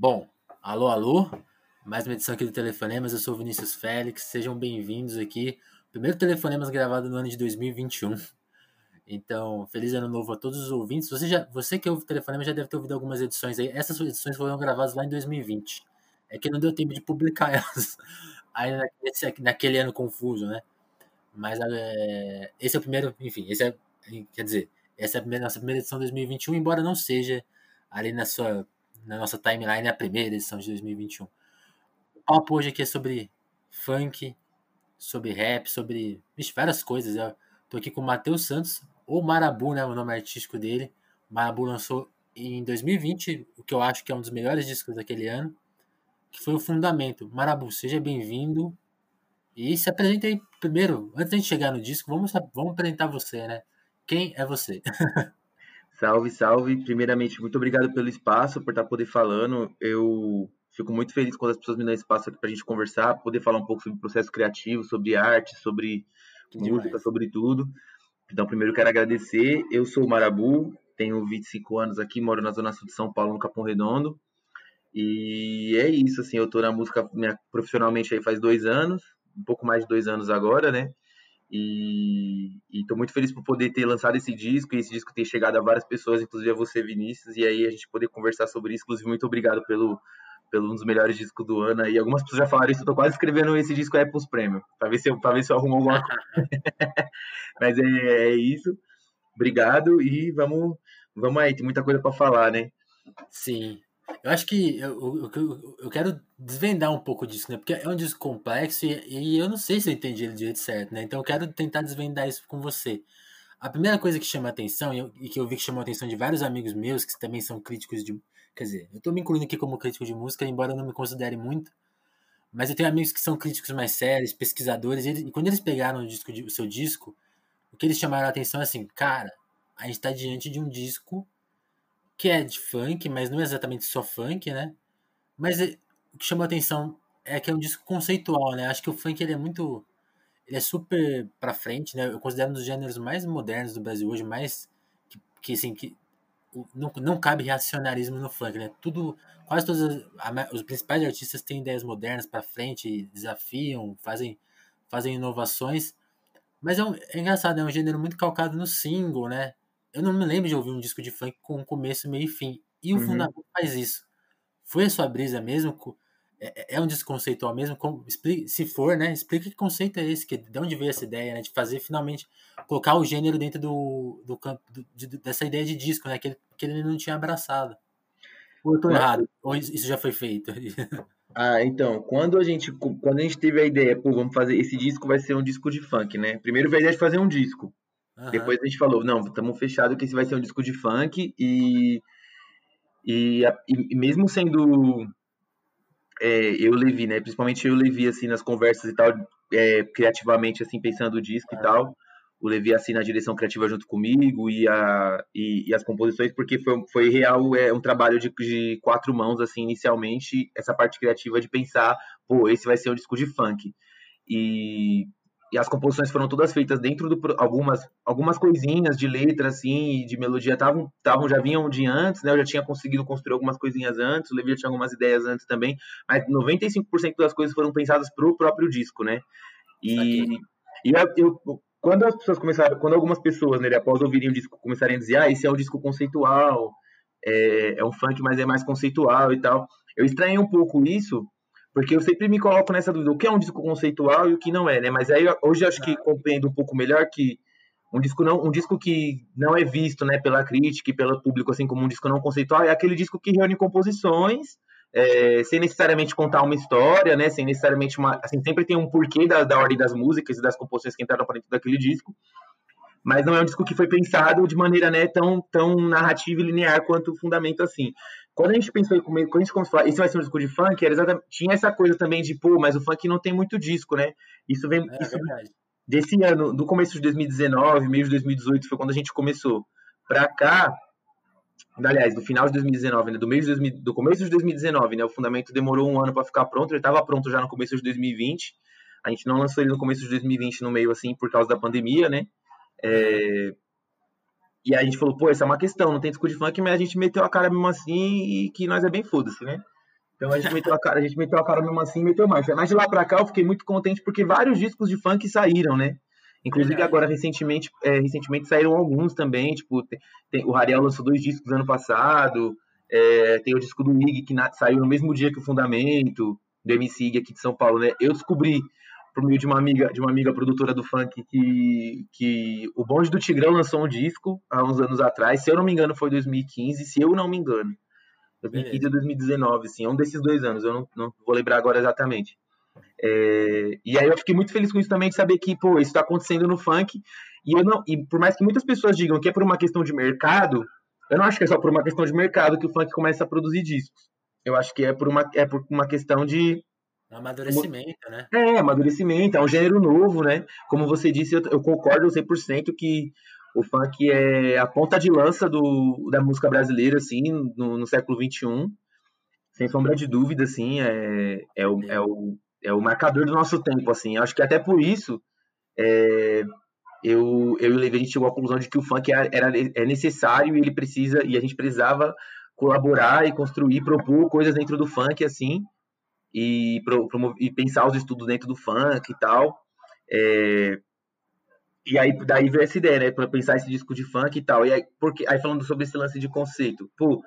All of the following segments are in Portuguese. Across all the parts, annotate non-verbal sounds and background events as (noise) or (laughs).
Bom, alô, alô, mais uma edição aqui do Telefonemas, eu sou o Vinícius Félix, sejam bem-vindos aqui. Primeiro Telefonemas gravado no ano de 2021. Então, feliz ano novo a todos os ouvintes. Você, já, você que ouve o Telefonema já deve ter ouvido algumas edições aí. Essas edições foram gravadas lá em 2020. É que não deu tempo de publicar (laughs) elas aí nesse, naquele ano confuso, né? Mas é, esse é o primeiro, enfim, esse é, quer dizer, essa é a primeira, nossa primeira edição de 2021, embora não seja ali na sua na nossa timeline a primeira edição de 2021. O papo hoje aqui é sobre funk, sobre rap, sobre vixe, várias coisas. Eu tô aqui com o Matheus Santos, ou Marabu, né, o nome artístico dele. O Marabu lançou em 2020, o que eu acho que é um dos melhores discos daquele ano, que foi o Fundamento. Marabu, seja bem-vindo. E se apresente aí primeiro, antes de chegar no disco, vamos, vamos apresentar você, né? Quem é você? (laughs) Salve, salve. Primeiramente, muito obrigado pelo espaço, por estar poder falando. Eu fico muito feliz quando as pessoas me dão espaço aqui para a gente conversar, poder falar um pouco sobre processo criativo, sobre arte, sobre música, sobre tudo. Então, primeiro quero agradecer. Eu sou o Marabu, tenho 25 anos aqui, moro na zona sul de São Paulo, no Capão Redondo. E é isso, assim, eu tô na música minha, profissionalmente aí faz dois anos, um pouco mais de dois anos agora, né? E estou muito feliz por poder ter lançado esse disco e esse disco ter chegado a várias pessoas, inclusive a você, Vinícius, e aí a gente poder conversar sobre isso. Inclusive, muito obrigado pelo, pelo um dos melhores discos do ano. E algumas pessoas já falaram isso, eu tô quase escrevendo esse disco aí pros prêmios, para ver se eu, ver se eu arrumo alguma coisa. (laughs) Mas é, é, isso. Obrigado e vamos, vamos aí, tem muita coisa para falar, né? Sim. Eu acho que eu, eu, eu quero desvendar um pouco disso, né? Porque é um disco complexo e, e eu não sei se eu entendi ele do jeito certo, né? Então eu quero tentar desvendar isso com você. A primeira coisa que chama atenção, e, eu, e que eu vi que chamou atenção de vários amigos meus, que também são críticos de. Quer dizer, eu tô me incluindo aqui como crítico de música, embora eu não me considere muito. Mas eu tenho amigos que são críticos mais sérios, pesquisadores, e, eles, e quando eles pegaram o, disco de, o seu disco, o que eles chamaram a atenção é assim, cara, a gente tá diante de um disco que é de funk, mas não é exatamente só funk, né? Mas é, o que chamou a atenção é que é um disco conceitual, né? Acho que o funk ele é muito. Ele é super pra frente, né? Eu considero um dos gêneros mais modernos do Brasil hoje, mais. Que, que assim, que não, não cabe reacionarismo no funk, né? Tudo. Quase todos as, os principais artistas têm ideias modernas pra frente, desafiam, fazem, fazem inovações. Mas é, um, é engraçado, é um gênero muito calcado no single, né? Eu não me lembro de ouvir um disco de funk com começo, meio e fim. E o uhum. Fundamento faz isso. Foi a sua brisa mesmo? É, é, é um disco conceitual mesmo? se for, né? Explica que conceito é esse, que, de onde veio essa ideia, né? De fazer finalmente colocar o gênero dentro do, do campo de, dessa ideia de disco, né? Que ele, que ele não tinha abraçado. Ou eu tô errado? Ou isso já foi feito? (laughs) Ah, então, quando a gente quando a gente teve a ideia, pô, vamos fazer esse disco vai ser um disco de funk, né? Primeiro veio a ideia de fazer um disco. Uhum. Depois a gente falou, não, estamos fechados que esse vai ser um disco de funk e, e, e mesmo sendo é, eu Levi, né? Principalmente eu Levi, assim, nas conversas e tal, é, criativamente, assim, pensando o disco uhum. e tal. O Levi, assim, na direção criativa junto comigo e, a, e, e, as composições, porque foi, foi real, é um trabalho de, de quatro mãos, assim, inicialmente, essa parte criativa de pensar, pô, esse vai ser um disco de funk. E e as composições foram todas feitas dentro do algumas algumas coisinhas de letra assim de melodia estavam estavam já vinham de antes né? Eu já tinha conseguido construir algumas coisinhas antes o Levi já tinha algumas ideias antes também mas 95% das coisas foram pensadas para o próprio disco né? E e eu, quando as pessoas começaram quando algumas pessoas né após ouvirem o disco começarem a dizer ah esse é um disco conceitual é, é um funk mas é mais conceitual e tal eu estranhei um pouco isso porque eu sempre me coloco nessa dúvida, o que é um disco conceitual e o que não é, né? Mas aí hoje acho que compreendo um pouco melhor que um disco não um disco que não é visto né pela crítica e pelo público assim como um disco não conceitual é aquele disco que reúne composições é, sem necessariamente contar uma história né sem necessariamente uma assim sempre tem um porquê da, da ordem das músicas e das composições que entraram para dentro daquele disco mas não é um disco que foi pensado de maneira né, tão, tão narrativa e linear quanto o fundamento assim. Quando a gente pensou em quando a gente começou a falar, isso vai ser um disco de funk, era exatamente, tinha essa coisa também de, pô, mas o funk não tem muito disco, né? Isso vem é, isso, desse ano, do começo de 2019, meio de 2018, foi quando a gente começou. Pra cá, aliás, do final de 2019, né, do, meio de 2000, do começo de 2019, né, o fundamento demorou um ano para ficar pronto, ele estava pronto já no começo de 2020. A gente não lançou ele no começo de 2020, no meio assim, por causa da pandemia, né? É... E aí a gente falou, pô, essa é uma questão, não tem disco de funk, mas a gente meteu a cara mesmo assim e que nós é bem foda-se, né? Então a gente meteu a cara, a gente meteu a cara mesmo assim, assim, meteu mais. Mas de lá pra cá eu fiquei muito contente porque vários discos de funk saíram, né? Inclusive agora recentemente, é, recentemente saíram alguns também, tipo, tem, tem, o Rariel lançou dois discos ano passado, é, tem o disco do Ig que na, saiu no mesmo dia que o Fundamento, do MC Ig aqui de São Paulo, né? Eu descobri por meio de uma amiga, de uma amiga produtora do funk que, que o Bonde do Tigrão lançou um disco há uns anos atrás, se eu não me engano foi 2015, se eu não me engano. 2015 ou 2019, sim, é um desses dois anos, eu não, não vou lembrar agora exatamente. É, e aí eu fiquei muito feliz com isso também de saber que, pô, isso está acontecendo no funk. E eu não, e por mais que muitas pessoas digam que é por uma questão de mercado, eu não acho que é só por uma questão de mercado que o funk começa a produzir discos. Eu acho que é por uma, é por uma questão de Amadurecimento, né? É, amadurecimento, é um gênero novo, né? Como você disse, eu, eu concordo 100% que o funk é a ponta de lança do, da música brasileira, assim, no, no século XXI. Sem sombra de dúvida, assim, é, é, o, é, o, é o marcador do nosso tempo, assim. Acho que até por isso é, eu, eu e o Levi, a gente chegou à conclusão de que o funk era, era, é necessário e ele precisa, e a gente precisava colaborar e construir, propor coisas dentro do funk, assim, e, e pensar os estudos dentro do funk e tal. É, e aí daí veio essa ideia, né, para pensar esse disco de funk e tal. E aí, porque, aí falando sobre esse lance de conceito, pô,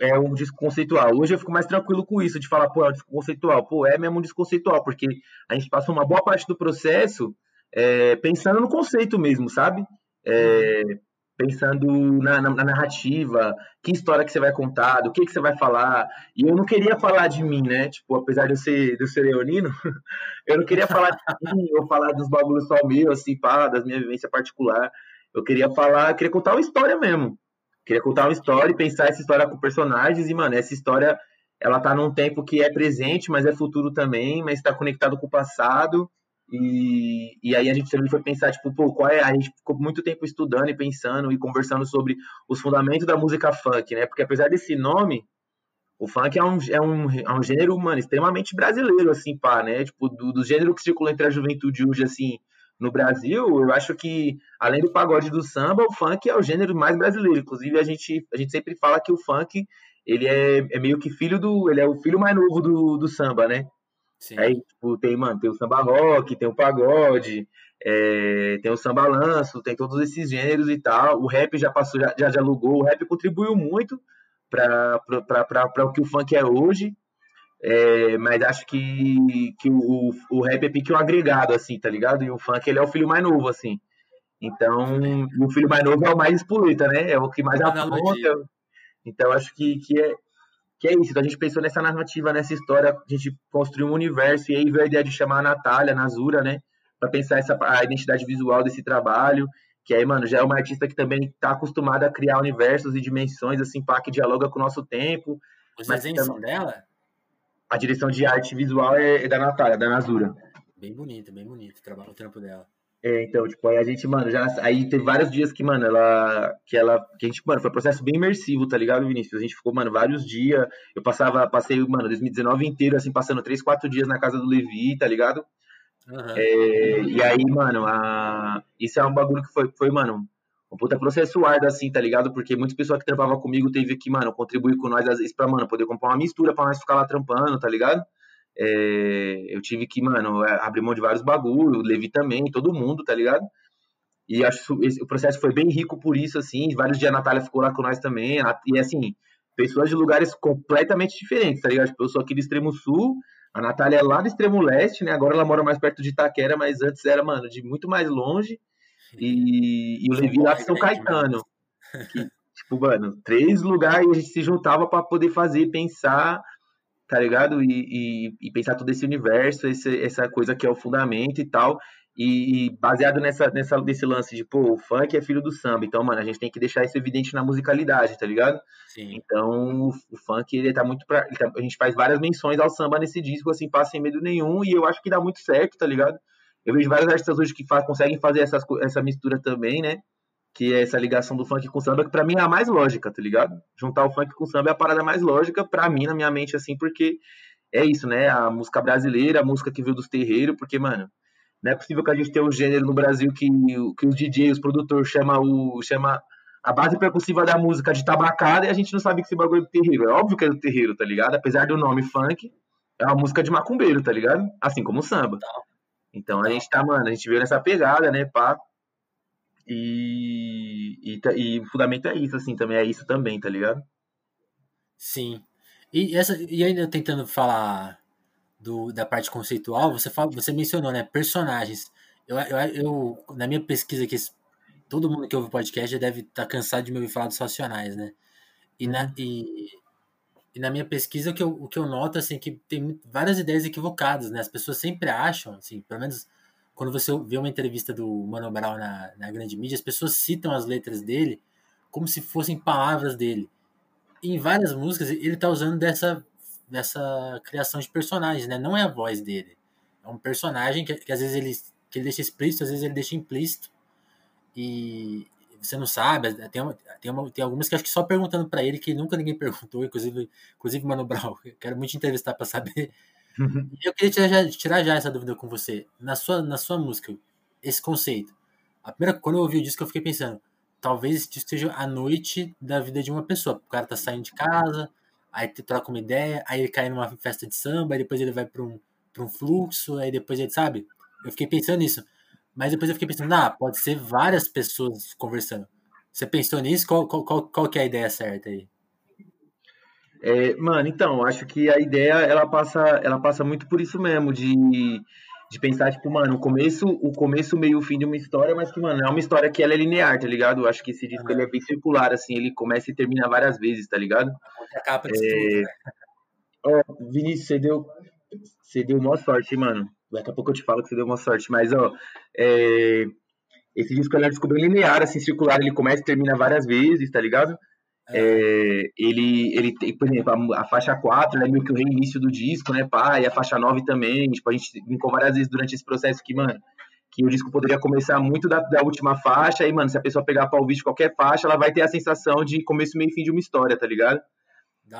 é um disco conceitual. Hoje eu fico mais tranquilo com isso, de falar, pô, é um disco conceitual. Pô, é mesmo um disco conceitual, porque a gente passa uma boa parte do processo é, pensando no conceito mesmo, sabe? É, pensando na, na, na, narrativa, que história que você vai contar, do que, que você vai falar. E eu não queria falar de mim, né? Tipo, apesar de eu ser, de eu ser leonino, (laughs) eu não queria falar de mim, ou falar dos bagulhos só meu, assim, pá, das minhas vivências particular. Eu queria falar, eu queria contar uma história mesmo. queria contar uma história e pensar essa história com personagens. E, mano, essa história, ela tá num tempo que é presente, mas é futuro também, mas está conectado com o passado. E, e aí a gente também foi pensar, tipo, pô, qual é? A gente ficou muito tempo estudando e pensando e conversando sobre os fundamentos da música funk, né? Porque apesar desse nome, o funk é um, é um, é um gênero, mano, extremamente brasileiro, assim, pá, né? Tipo, do, do gênero que circula entre a juventude hoje, assim, no Brasil, eu acho que, além do pagode do samba, o funk é o gênero mais brasileiro. Inclusive, a gente, a gente sempre fala que o funk, ele é, é meio que filho do... Ele é o filho mais novo do, do samba, né? Sim. Aí, tipo, tem, mano, tem o samba rock, tem o pagode, é, tem o samba lanço, tem todos esses gêneros e tal. O rap já passou, já, já dialogou, o rap contribuiu muito para o que o funk é hoje. É, mas acho que, que o, o rap é pique um agregado, assim, tá ligado? E o funk, ele é o filho mais novo, assim. Então, o filho mais novo é o mais espoleta, né? É o que mais aponta. Então, acho que, que é, que é isso, então a gente pensou nessa narrativa, nessa história, a gente construiu um universo, e aí veio a ideia de chamar a Natália, Nazura, né, para pensar essa, a identidade visual desse trabalho, que aí, mano, já é uma artista que também está acostumada a criar universos e dimensões, assim, pá, que dialoga com o nosso tempo. Os desenhos são dela? A direção de arte visual é, é da Natália, da Nazura. Bem bonito, bem bonito o, trabalho, o trampo dela. É, então, tipo, aí a gente, mano, já. Aí teve vários dias que, mano, ela. Que ela. Que a gente, mano, foi um processo bem imersivo, tá ligado, Vinícius? A gente ficou, mano, vários dias. Eu passava, passei, mano, 2019 inteiro, assim, passando três, quatro dias na casa do Levi, tá ligado? Uhum. É, e aí, mano, a, isso é um bagulho que foi, foi, mano, um puta processo árduo, assim, tá ligado? Porque muitas pessoas que trampavam comigo teve que, mano, contribuir com nós, às vezes, pra, mano, poder comprar uma mistura pra nós ficar lá trampando, tá ligado? É, eu tive que, mano, abrir mão de vários bagulhos, o Levi também, todo mundo, tá ligado? E acho que o processo foi bem rico por isso, assim. Vários dias a Natália ficou lá com nós também. E assim, pessoas de lugares completamente diferentes, tá ligado? Tipo, eu sou aqui do extremo sul, a Natália é lá do extremo leste, né? Agora ela mora mais perto de Itaquera, mas antes era, mano, de muito mais longe. E, e o Levi lá de São Caetano. Que, tipo, mano, três lugares a gente se juntava para poder fazer, pensar, tá ligado? E, e, e, pensar todo esse universo, esse, essa coisa que é o fundamento e tal. E, baseado nessa, nessa, nesse lance de, pô, o funk é filho do samba. Então, mano, a gente tem que deixar isso evidente na musicalidade, tá ligado? Sim. Então, o, funk, ele tá muito pra. Tá, a gente faz várias menções ao samba nesse disco, assim, passa sem medo nenhum. E eu acho que dá muito certo, tá ligado? Eu vejo vários artistas hoje que faz, conseguem fazer essas, essa mistura também, né? Que é essa ligação do funk com o samba, que pra mim é a mais lógica, tá ligado? Juntar o funk com o samba é a parada mais lógica, pra mim, na minha mente, assim, porque é isso, né? A música brasileira, a música que veio dos terreiros, porque, mano não é possível que a gente tenha um gênero no Brasil que, que os DJs, os produtores, chama, o, chama a base percussiva da música de tabacada e a gente não sabe que esse bagulho é do terreiro. É óbvio que é do terreiro, tá ligado? Apesar do nome funk, é uma música de macumbeiro, tá ligado? Assim como o samba. Então a gente tá, mano, a gente veio nessa pegada, né, pá. E, e, e, o fundamento é isso, assim, também é isso também, tá ligado? Sim. E, essa, e ainda tentando falar do, da parte conceitual, você, fala, você mencionou, né, personagens. Eu, eu, eu, na minha pesquisa que todo mundo que ouve podcast já deve estar tá cansado de me ouvir falar dos racionais, né? E na, uhum. e, e na minha pesquisa o que, eu, o que eu noto assim que tem várias ideias equivocadas, né? As pessoas sempre acham, assim, pelo menos quando você vê uma entrevista do Mano Brown na, na grande mídia, as pessoas citam as letras dele como se fossem palavras dele. Em várias músicas ele está usando dessa dessa criação de personagens, né? Não é a voz dele. É um personagem que, que às vezes ele que ele deixa explícito, às vezes ele deixa implícito e você não sabe, tem, tem, uma, tem algumas que acho que só perguntando para ele, que nunca ninguém (laughs) perguntou, inclusive, inclusive Mano Brown, quero muito entrevistar para saber. Uhum. eu queria tirar já, tirar já essa dúvida com você. Na sua, na sua música, esse conceito. A primeira, quando eu ouvi o disco, eu fiquei pensando, talvez disco seja a noite da vida de uma pessoa. O cara tá saindo de casa, aí troca uma ideia, aí ele cai numa festa de samba, aí depois ele vai para um, pra um fluxo, aí depois ele, sabe? Eu fiquei pensando nisso. Mas depois eu fiquei pensando, ah, pode ser várias pessoas conversando. Você pensou nisso? Qual, qual, qual, qual que é a ideia certa aí? É, mano, então, acho que a ideia ela passa, ela passa muito por isso mesmo, de, de pensar, tipo, mano, o começo, o começo, meio, o fim de uma história, mas que, mano, é uma história que ela é linear, tá ligado? Acho que esse disco ele é bem circular, assim, ele começa e termina várias vezes, tá ligado? A capa de é... tudo, né? Ó, Vinícius, você deu, você deu maior sorte, mano. Daqui a pouco eu te falo que você deu uma sorte, mas ó, é, esse disco ele é um disco bem linear, assim, circular, ele começa e termina várias vezes, tá ligado? É. Ele, ele tem, por exemplo, a, a, faixa 4 é meio que o reinício do disco, né, pá, e a faixa 9 também, tipo, a gente brincou várias vezes durante esse processo que, mano, que o disco poderia começar muito da, da última faixa, e, mano, se a pessoa pegar pra ouvir de qualquer faixa, ela vai ter a sensação de começo, meio e fim de uma história, tá ligado?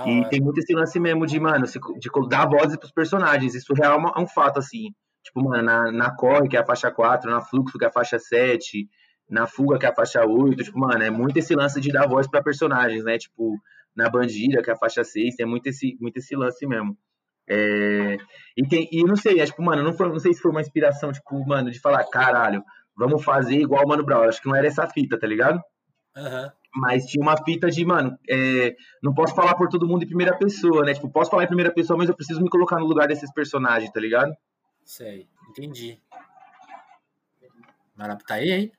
e tem muito esse lance mesmo de, mano, de dar vozes pros personagens, isso real é, é um fato, assim, Tipo, mano, na, na Corre, que é a faixa 4, na Fluxo, que é a faixa 7, na Fuga, que é a faixa 8, tipo, mano, é muito esse lance de dar voz para personagens, né? Tipo, na Bandida, que é a faixa 6, tem muito esse, muito esse lance mesmo. É... E, tem, e não sei, é, tipo, mano, não, foi, não sei se foi uma inspiração, tipo, mano, de falar, caralho, vamos fazer igual o Mano Brown. Acho que não era essa fita, tá ligado? Uhum. Mas tinha uma fita de, mano, é, não posso falar por todo mundo em primeira pessoa, né? Tipo, posso falar em primeira pessoa, mas eu preciso me colocar no lugar desses personagens, tá ligado? Sei, entendi. Marap tá aí, hein?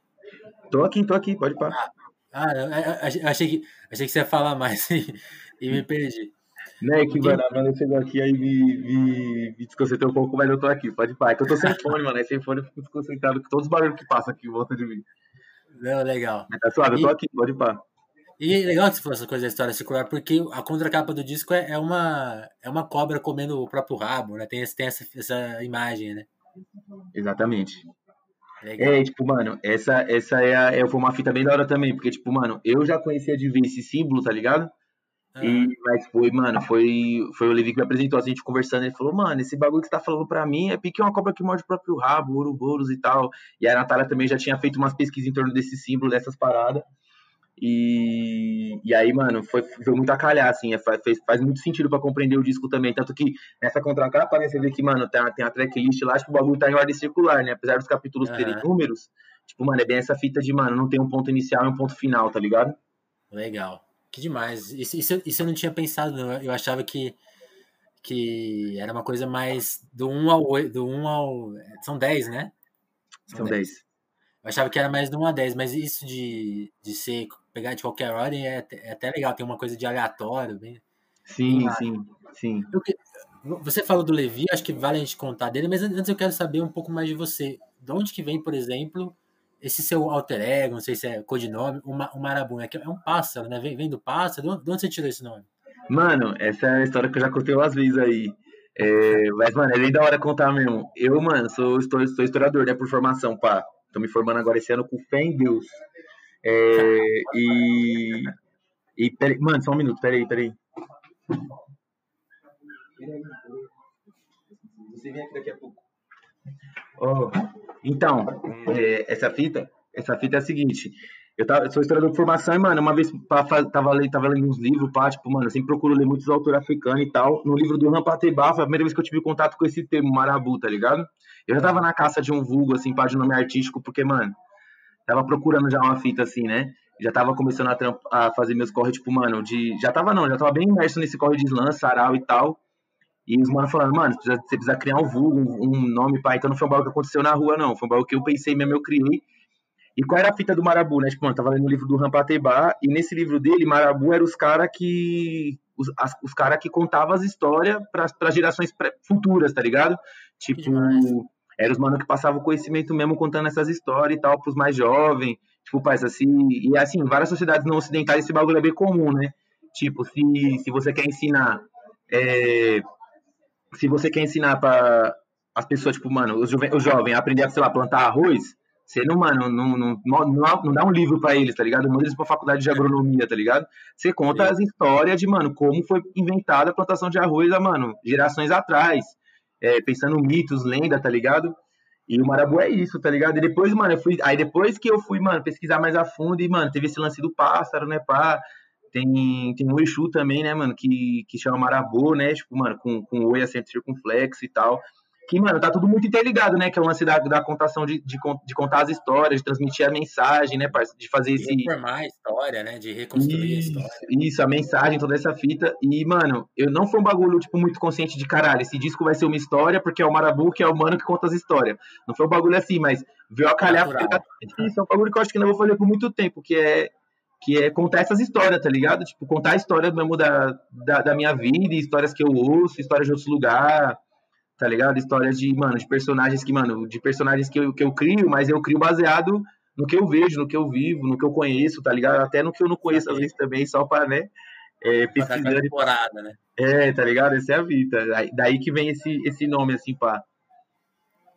Tô aqui, tô aqui, pode parar. Ah, ah, achei que, achei que você ia falar mais (laughs) e, e me perdi. Né, que, mano, a Amanda chegou aqui aí me, me, me desconcentrou um pouco, mas eu tô aqui, pode parar. É que eu tô sem fone, mano, sem fone eu fico desconcentrado com todos os barulhos que passam aqui em volta de mim. Não, legal. Tá suave, e, eu tô aqui, pode parar. E é legal que você falou essa coisa da história circular, porque a contracapa do disco é, é, uma, é uma cobra comendo o próprio rabo, né? Tem, tem essa, essa imagem, né? Exatamente. Legal. É, tipo, mano, essa, essa é, a, é foi uma fita bem da hora também, porque, tipo, mano, eu já conhecia de ver esse símbolo, tá ligado? E, mas foi, mano, foi, foi o Levi que me apresentou, assim, a gente conversando, ele falou, mano, esse bagulho que você tá falando pra mim é pique uma cobra que morde o próprio rabo, ouroboros e tal. E a Natália também já tinha feito umas pesquisas em torno desse símbolo, dessas paradas. E, e aí, mano, foi, foi muito a calhar, assim, é, faz, faz muito sentido para compreender o disco também. Tanto que nessa contracapa, né, você vê que, mano, tem tem a tracklist lá, tipo, o bagulho tá em ordem circular, né? Apesar dos capítulos uhum. terem números, tipo, mano, é bem essa fita de, mano, não tem um ponto inicial e um ponto final, tá ligado? Legal. Que demais. Isso, isso, isso eu não tinha pensado, não. Eu achava que, que era uma coisa mais do 1 ao 8, do 1 ao. São 10, né? São 10. Eu achava que era mais do 1 a 10, mas isso de, de ser pegar de qualquer ordem é, é até legal, tem uma coisa de aleatório. Bem, sim, bem sim, sim. você falou do Levi, acho que vale a gente contar dele, mas antes eu quero saber um pouco mais de você. De onde que vem, por exemplo, esse seu alter ego, não sei se é codinome, o, o Marabunha, que é um pássaro, né? Vem, vem do pássaro, de onde você tirou esse nome? Mano, essa é a história que eu já contei umas vezes aí. É, mas, mano, é bem da hora contar mesmo. Eu, mano, sou, sou, sou historiador, né, por formação, pá. Tô me formando agora esse ano com fé em Deus. É, e. E peraí, mano, só um minuto, peraí, peraí. Você vem aqui daqui a pouco. Oh, então, é, essa fita, essa fita é a seguinte. Eu, tava, eu sou historiador de formação e, mano, uma vez tava, lendo, tava lendo uns livros, pá, tipo, mano, eu sempre procuro ler muitos autores africanos e tal. No livro do Rampatebá, foi a primeira vez que eu tive contato com esse termo, marabu, tá ligado? Eu já tava na caça de um vulgo, assim, pá, de nome artístico, porque, mano, tava procurando já uma fita, assim, né? Já tava começando a, a fazer meus corre, tipo, mano, de... Já tava, não, já tava bem imerso nesse corre de slam, sarau e tal. E os mano falando, mano, você precisa, você precisa criar um vulgo, um, um nome, pá. Então não foi um bagulho que aconteceu na rua, não. Foi um bagulho que eu pensei mesmo, eu criei. E qual era a fita do Marabu, né? Tipo, mano, tava lendo o livro do Rampatebá, e nesse livro dele, Marabu era os caras que. Os, os caras que contavam as histórias para gerações futuras, tá ligado? Tipo, eram os mano que passavam o conhecimento mesmo contando essas histórias e tal, pros mais jovens. Tipo, pai, assim. E assim, várias sociedades não ocidentais esse bagulho é bem comum, né? Tipo, se, se você quer ensinar. É, se você quer ensinar para as pessoas, tipo, mano, o jovem, o jovem aprender a, sei lá, plantar arroz você não, mano, não, não, não, não dá um livro para eles, tá ligado? Manda eles pra faculdade de agronomia, tá ligado? Você conta as histórias de, mano, como foi inventada a plantação de arroz há, mano, gerações atrás. É, pensando mitos, lenda, tá ligado? E o Marabu é isso, tá ligado? E depois, mano, eu fui. Aí depois que eu fui, mano, pesquisar mais a fundo, e, mano, teve esse lance do pássaro, né, pá. Tem, tem o Exu também, né, mano, que, que chama Marabu, né? Tipo, mano, com, com oi acento circunflexo e tal que, mano, tá tudo muito interligado, né? Que é o lance da, da contação de, de, de, contar as histórias, de transmitir a mensagem, né, parceiro? De fazer esse. De reformar a história, né? De reconstruir isso, a história. Isso, a mensagem, toda essa fita. E, mano, eu não foi um bagulho, tipo, muito consciente de caralho. Esse disco vai ser uma história, porque é o Marabu, que é o mano que conta as histórias. Não foi um bagulho assim, mas veio a calhar. Isso é um bagulho que eu acho que não vou fazer por muito tempo, que é que é contar essas histórias, tá ligado? Tipo, contar a história mesmo da, da, da minha vida, histórias que eu ouço, histórias de outros lugares, tá ligado? Histórias de, mano, de personagens que, mano, de personagens que eu, que eu crio, mas eu crio baseado no que eu vejo, no que eu vivo, no que eu conheço, tá ligado? Até no que eu não conheço, às vezes, também, só pra, né, é, pesquisando. temporada, né? É, tá ligado? Essa é a vida. Daí que vem esse, esse nome, assim, pá.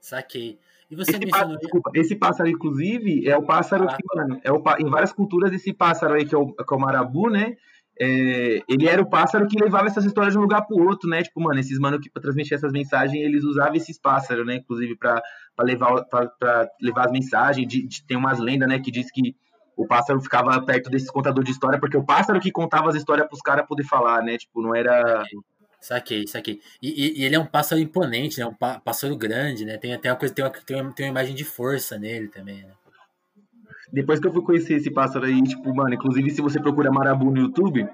Saquei. E você esse, mencionou... pássaro, desculpa, esse pássaro, inclusive, é o pássaro ah. que, mano, é o, em várias culturas, esse pássaro aí, que é o, que é o marabu, né? É, ele era o pássaro que levava essas histórias de um lugar pro outro, né? Tipo, mano, esses mano que pra transmitir essas mensagens, eles usavam esses pássaros, né? Inclusive pra, levar, pra, levar as mensagens. De, de, tem umas lendas, né? Que diz que o pássaro ficava perto desses contadores de história, porque o pássaro que contava as histórias pros caras poder falar, né? Tipo, não era. Saquei, saquei. E, e, ele é um pássaro imponente, né? Um pássaro grande, né? Tem até uma coisa, tem uma, tem uma, tem uma imagem de força nele também, né? Depois que eu fui conhecer esse pássaro aí, tipo, mano, inclusive se você procura Marabu no YouTube,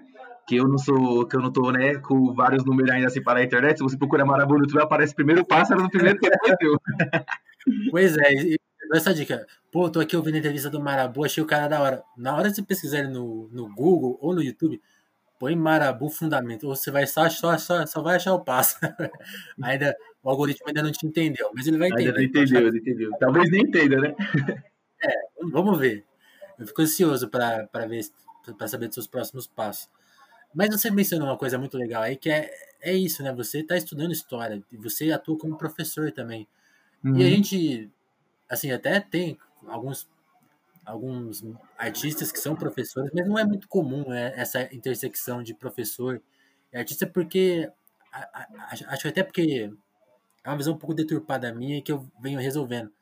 que eu não sou, que eu não tô, né, com vários números ainda assim para a internet, se você procura Marabu no YouTube, aparece primeiro o pássaro no primeiro tempo (laughs) Pois é, e, essa dica. Pô, tô aqui ouvindo a entrevista do Marabu, achei o cara da hora. Na hora de você pesquisar ele no, no Google ou no YouTube, põe Marabu Fundamento, ou você vai só, só, só, só vai achar o pássaro. (laughs) ainda, o algoritmo ainda não te entendeu, mas ele vai entender. Ainda não entendeu, não entendeu. Talvez nem entenda, né? (laughs) É, vamos ver. Eu fico ansioso para ver para saber dos seus próximos passos. Mas você mencionou uma coisa muito legal aí que é, é isso, né? Você está estudando história e você atua como professor também. Uhum. E a uhum. gente, assim, até tem alguns alguns artistas que são professores, mas não é muito comum né, essa intersecção de professor e artista porque acho até porque é uma visão um pouco deturpada minha que eu venho resolvendo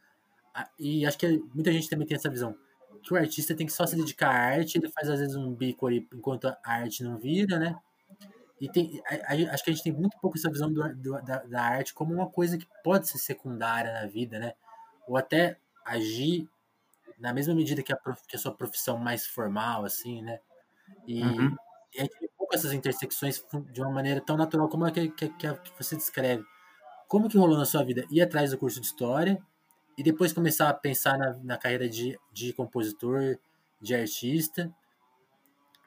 e acho que muita gente também tem essa visão que o artista tem que só se dedicar à arte, ele faz às vezes um bico ali enquanto a arte não vira, né? E tem, a, a, acho que a gente tem muito pouco essa visão do, do, da, da, arte como uma coisa que pode ser secundária na vida, né? Ou até agir na mesma medida que a, prof, que a sua profissão mais formal, assim, né? E, uhum. e a gente tem pouco essas intersecções de uma maneira tão natural como a que, que, que você descreve. Como que rolou na sua vida? Ir atrás do curso de História, e depois começar a pensar na, na carreira de, de compositor, de artista,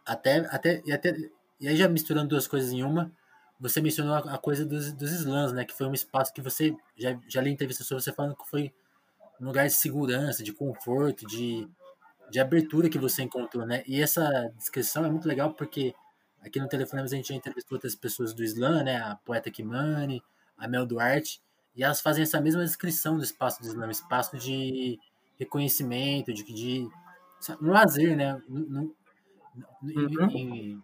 até, até, e até e aí já misturando duas coisas em uma, você mencionou a, coisa dos, dos slams, né, que foi um espaço que você, já, já li entrevista sobre você falando que foi um lugar de segurança, de conforto, de, de abertura que você encontrou, né, e essa descrição é muito legal porque aqui no Telefonema a gente já entrevistou outras pessoas do slam, né, a poeta Kimani, a Mel Duarte, e elas fazem essa mesma descrição do espaço do Islã, espaço de reconhecimento, de, de um lazer, né? No, uhum. em,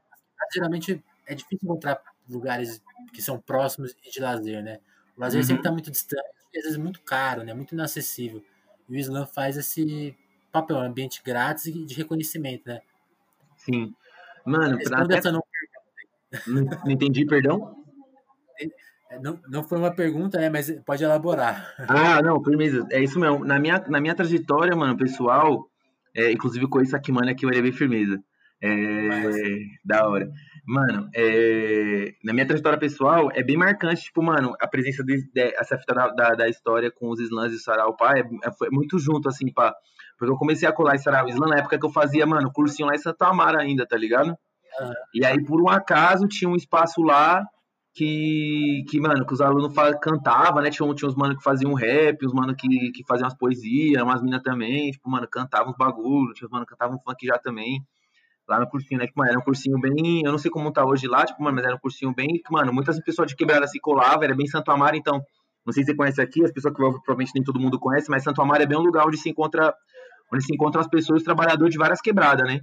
geralmente é difícil encontrar lugares que são próximos e de lazer, né? O lazer uhum. sempre está muito distante, às vezes muito caro, né? Muito inacessível. E o Islã faz esse papel, um ambiente grátis e de reconhecimento, né? Sim. Mano, pra até... não... não entendi, perdão? Não, não foi uma pergunta, né? Mas pode elaborar. (laughs) Ah, não, firmeza. É isso mesmo. Na minha, na minha trajetória, mano, pessoal, é, inclusive com isso aqui, mano, aqui eu levei firmeza. É, da hora. Mano, é, na minha trajetória pessoal, é bem marcante, tipo, mano, a presença dessa de, fita da, da, da, história com os slams e o sarau, pá, é, é, foi muito junto, assim, pá. Porque eu comecei a colar esse sarau slam na época que eu fazia, mano, cursinho lá em Santa Amara ainda, tá ligado? E aí, por um acaso, tinha um espaço lá que, que mano, que os alunos cantavam, né? Tinha, tinha uns mano que faziam rap, uns mano que, que faziam as poesias, umas minas também, tipo, mano, cantavam os bagulhos, tinha uns mano que cantavam funk já também lá no cursinho, né? Que, mano, era um cursinho bem. Eu não sei como tá hoje lá, tipo, mano, mas era um cursinho bem. Mano, muitas pessoas de quebrada se colavam, era bem Santo Amaro, então. Não sei se você conhece aqui, as pessoas que provavelmente nem todo mundo conhece, mas Santo Amaro é bem um lugar onde se encontra. Onde se encontram as pessoas, os trabalhadores de várias quebradas, né?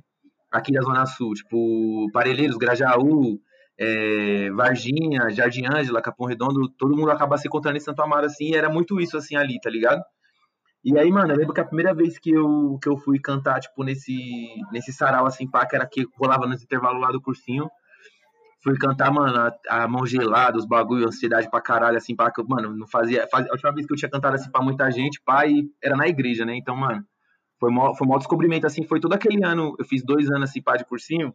Aqui da Zona Sul, tipo, Parelheiros, Grajaú, é, Varginha, Jardim Ângela, Capão Redondo, todo mundo acaba se encontrando em Santo Amaro, assim, era muito isso, assim, ali, tá ligado? E aí, mano, eu lembro que a primeira vez que eu, que eu fui cantar, tipo, nesse, nesse sarau, assim, pá, que era que rolava nos intervalos lá do cursinho, fui cantar, mano, a, a mão gelada, os bagulho, ansiedade pra caralho, assim, pá, que eu, mano, não fazia, fazia. A última vez que eu tinha cantado, assim, pra muita gente, pá, e era na igreja, né? Então, mano, foi um foi maior descobrimento, assim, foi todo aquele ano, eu fiz dois anos, assim, pá, de cursinho,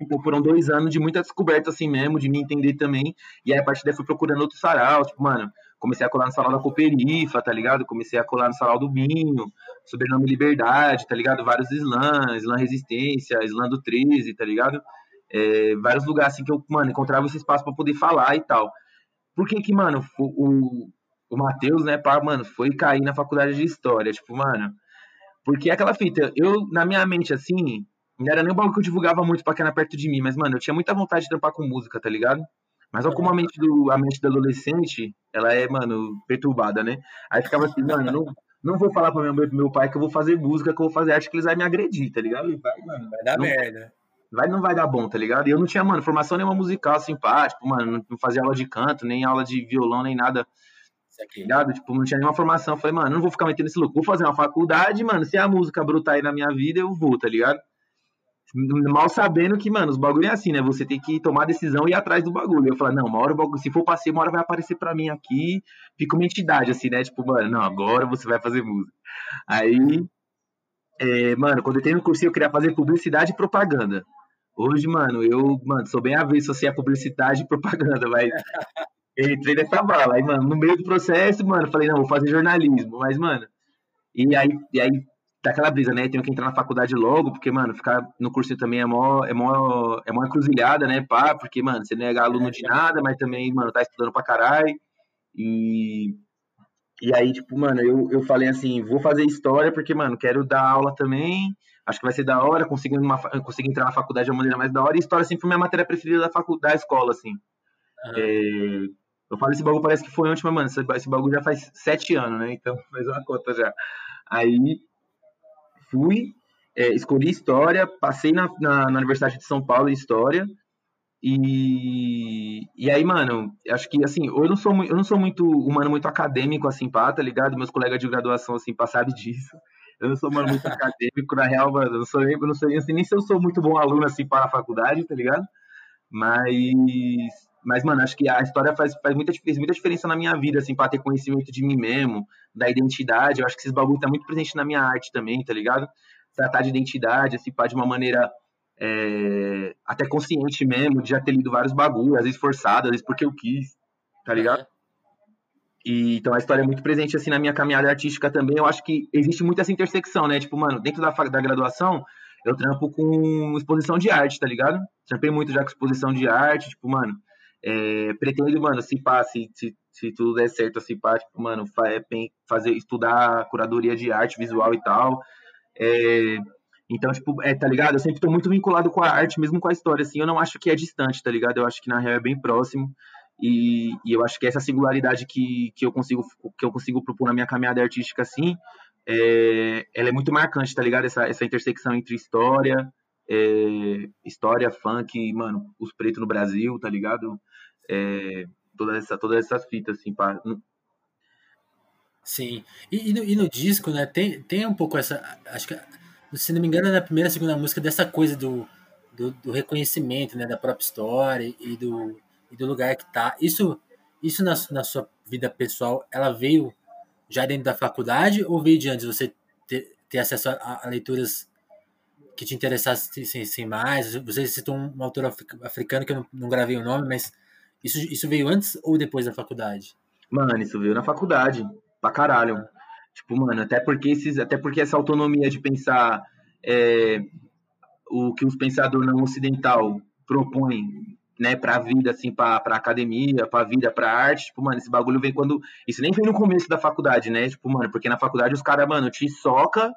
então foram dois anos de muita descoberta, assim mesmo, de me entender também, e aí a partir daí fui procurando outro sarau, tipo, mano, comecei a colar no salão da Cooperifa, tá ligado? Comecei a colar no salão do Binho, sobrenome Liberdade, tá ligado? Vários slams, slam Resistência, slam do 13, tá ligado? É, vários lugares assim que eu, mano, encontrava esse espaço para poder falar e tal. Por que que, mano, o, o, o Matheus, né, pá, mano, foi cair na faculdade de História, tipo, mano, porque aquela fita, eu, na minha mente, assim, não era nem o bagulho que eu divulgava muito pra quem era perto de mim, mas, mano, eu tinha muita vontade de trampar com música, tá ligado? Mas olha como a mente do, a mente do adolescente, ela é, mano, perturbada, né? Aí ficava assim, mano, não, não vou falar pra meu, meu pai que eu vou fazer música, que eu vou fazer arte, que eles vão me agredir, tá ligado? Vai, mano, vai dar não, merda. Vai, não vai dar bom, tá ligado? E eu não tinha, mano, formação nenhuma musical, assim, mano, não fazia aula de canto, nem aula de violão, nem nada. Tá ligado? Tipo, não tinha nenhuma formação. Eu falei, mano, não vou ficar metendo esse louco. Vou fazer uma faculdade, mano. Se a música brotar aí na minha vida, eu vou, tá ligado? Mal sabendo que, mano, os bagulho é assim, né? Você tem que tomar decisão e ir atrás do bagulho. Eu falo, não, uma hora o bagulho, se for ser, uma hora vai aparecer pra mim aqui, fica uma entidade, assim, né? Tipo, mano, não, agora você vai fazer música. Aí, é, mano, quando eu entrei no cursinho, eu queria fazer publicidade e propaganda. Hoje, mano, eu, mano, sou bem avesso assim a publicidade e propaganda, mas entrei nessa bala. Aí, mano, no meio do processo, mano, falei, não, vou fazer jornalismo. Mas, mano, e aí, e aí daquela brisa, né? Tenho que entrar na faculdade logo, porque, mano, ficar no curso também é mó, é mó, é mó encruzilhada, né, pá? Porque, mano, você não é aluno de nada, mas também, mano, tá estudando pra caralho. E, e aí, tipo, mano, eu, eu falei assim, vou fazer história porque, mano, quero dar aula também. Acho que vai ser da hora, conseguir, uma, conseguir entrar na faculdade de uma maneira mais da hora. E história sempre foi minha matéria preferida da, faculdade, da escola, assim. Uhum. É, eu falo esse bagulho, parece que foi ontem, mas, mano, esse, esse bagulho já faz sete anos, né? Então, (laughs) faz uma conta já. Aí, fui, é, escolhi História, passei na, na, na, Universidade de São Paulo em História, e, e aí, mano, acho que, assim, eu não sou, eu não sou muito humano muito acadêmico, assim, pá, tá ligado? Meus colegas de graduação, assim, pá, sabem disso. Eu não sou, mano, muito (laughs) acadêmico, na real, mano, eu não sou, eu não sei assim, nem se eu sou muito bom aluno, assim, para a faculdade, tá ligado? Mas, mas, mano, acho que a história faz, faz muita, fez muita diferença na minha vida, assim, pra ter conhecimento de mim mesmo, da identidade. Eu acho que esses bagulho tá muito presente na minha arte também, tá ligado? Tratar de identidade, assim, pá, de uma maneira é, até consciente mesmo, de já ter lido vários bagulhos, às vezes forçado, às vezes porque eu quis, tá ligado? E, então a história é muito presente, assim, na minha caminhada artística também. Eu acho que existe muito essa intersecção, né? Tipo, mano, dentro da, da graduação, eu trampo com exposição de arte, tá ligado? Trampei muito já com exposição de arte, tipo, mano, é, pretendo, mano, se pá, se, se, se, tudo der certo, assim, pá, tipo, mano, é, fazer, estudar curadoria de arte visual e tal. É, então, tipo, é, tá ligado? Eu sempre tô muito vinculado com a arte, mesmo com a história, assim, eu não acho que é distante, tá ligado? Eu acho que na real é bem próximo. E, e eu acho que essa singularidade que, que, eu consigo, que eu consigo propor na minha caminhada artística, assim, é, ela é muito marcante, tá ligado? Essa, essa intersecção entre história, é, história, funk, mano, os pretos no Brasil, tá ligado? É, todas essa, todas essas fitas, assim, pá. Sim. E, e, no, e, no, disco, né, tem, tem um pouco essa. Acho que, se não me engano, é na primeira segunda música, dessa coisa do, do, do, reconhecimento, né, da própria história e do, e do lugar que tá. Isso, isso na, na sua vida pessoal, ela veio já dentro da faculdade ou veio de antes você ter, ter acesso a, a leituras que te interessassem sem mais? Você citou um autor africano que eu não, não gravei o nome, mas isso, isso veio antes ou depois da faculdade? Mano, isso veio na faculdade, pra caralho. Tipo, mano, até porque, esses, até porque essa autonomia de pensar é, o que os pensadores não ocidental propõem né, pra vida, assim, pra, pra academia, pra vida, pra arte, tipo, mano, esse bagulho vem quando. Isso nem vem no começo da faculdade, né? Tipo, mano, porque na faculdade os caras, mano, te soca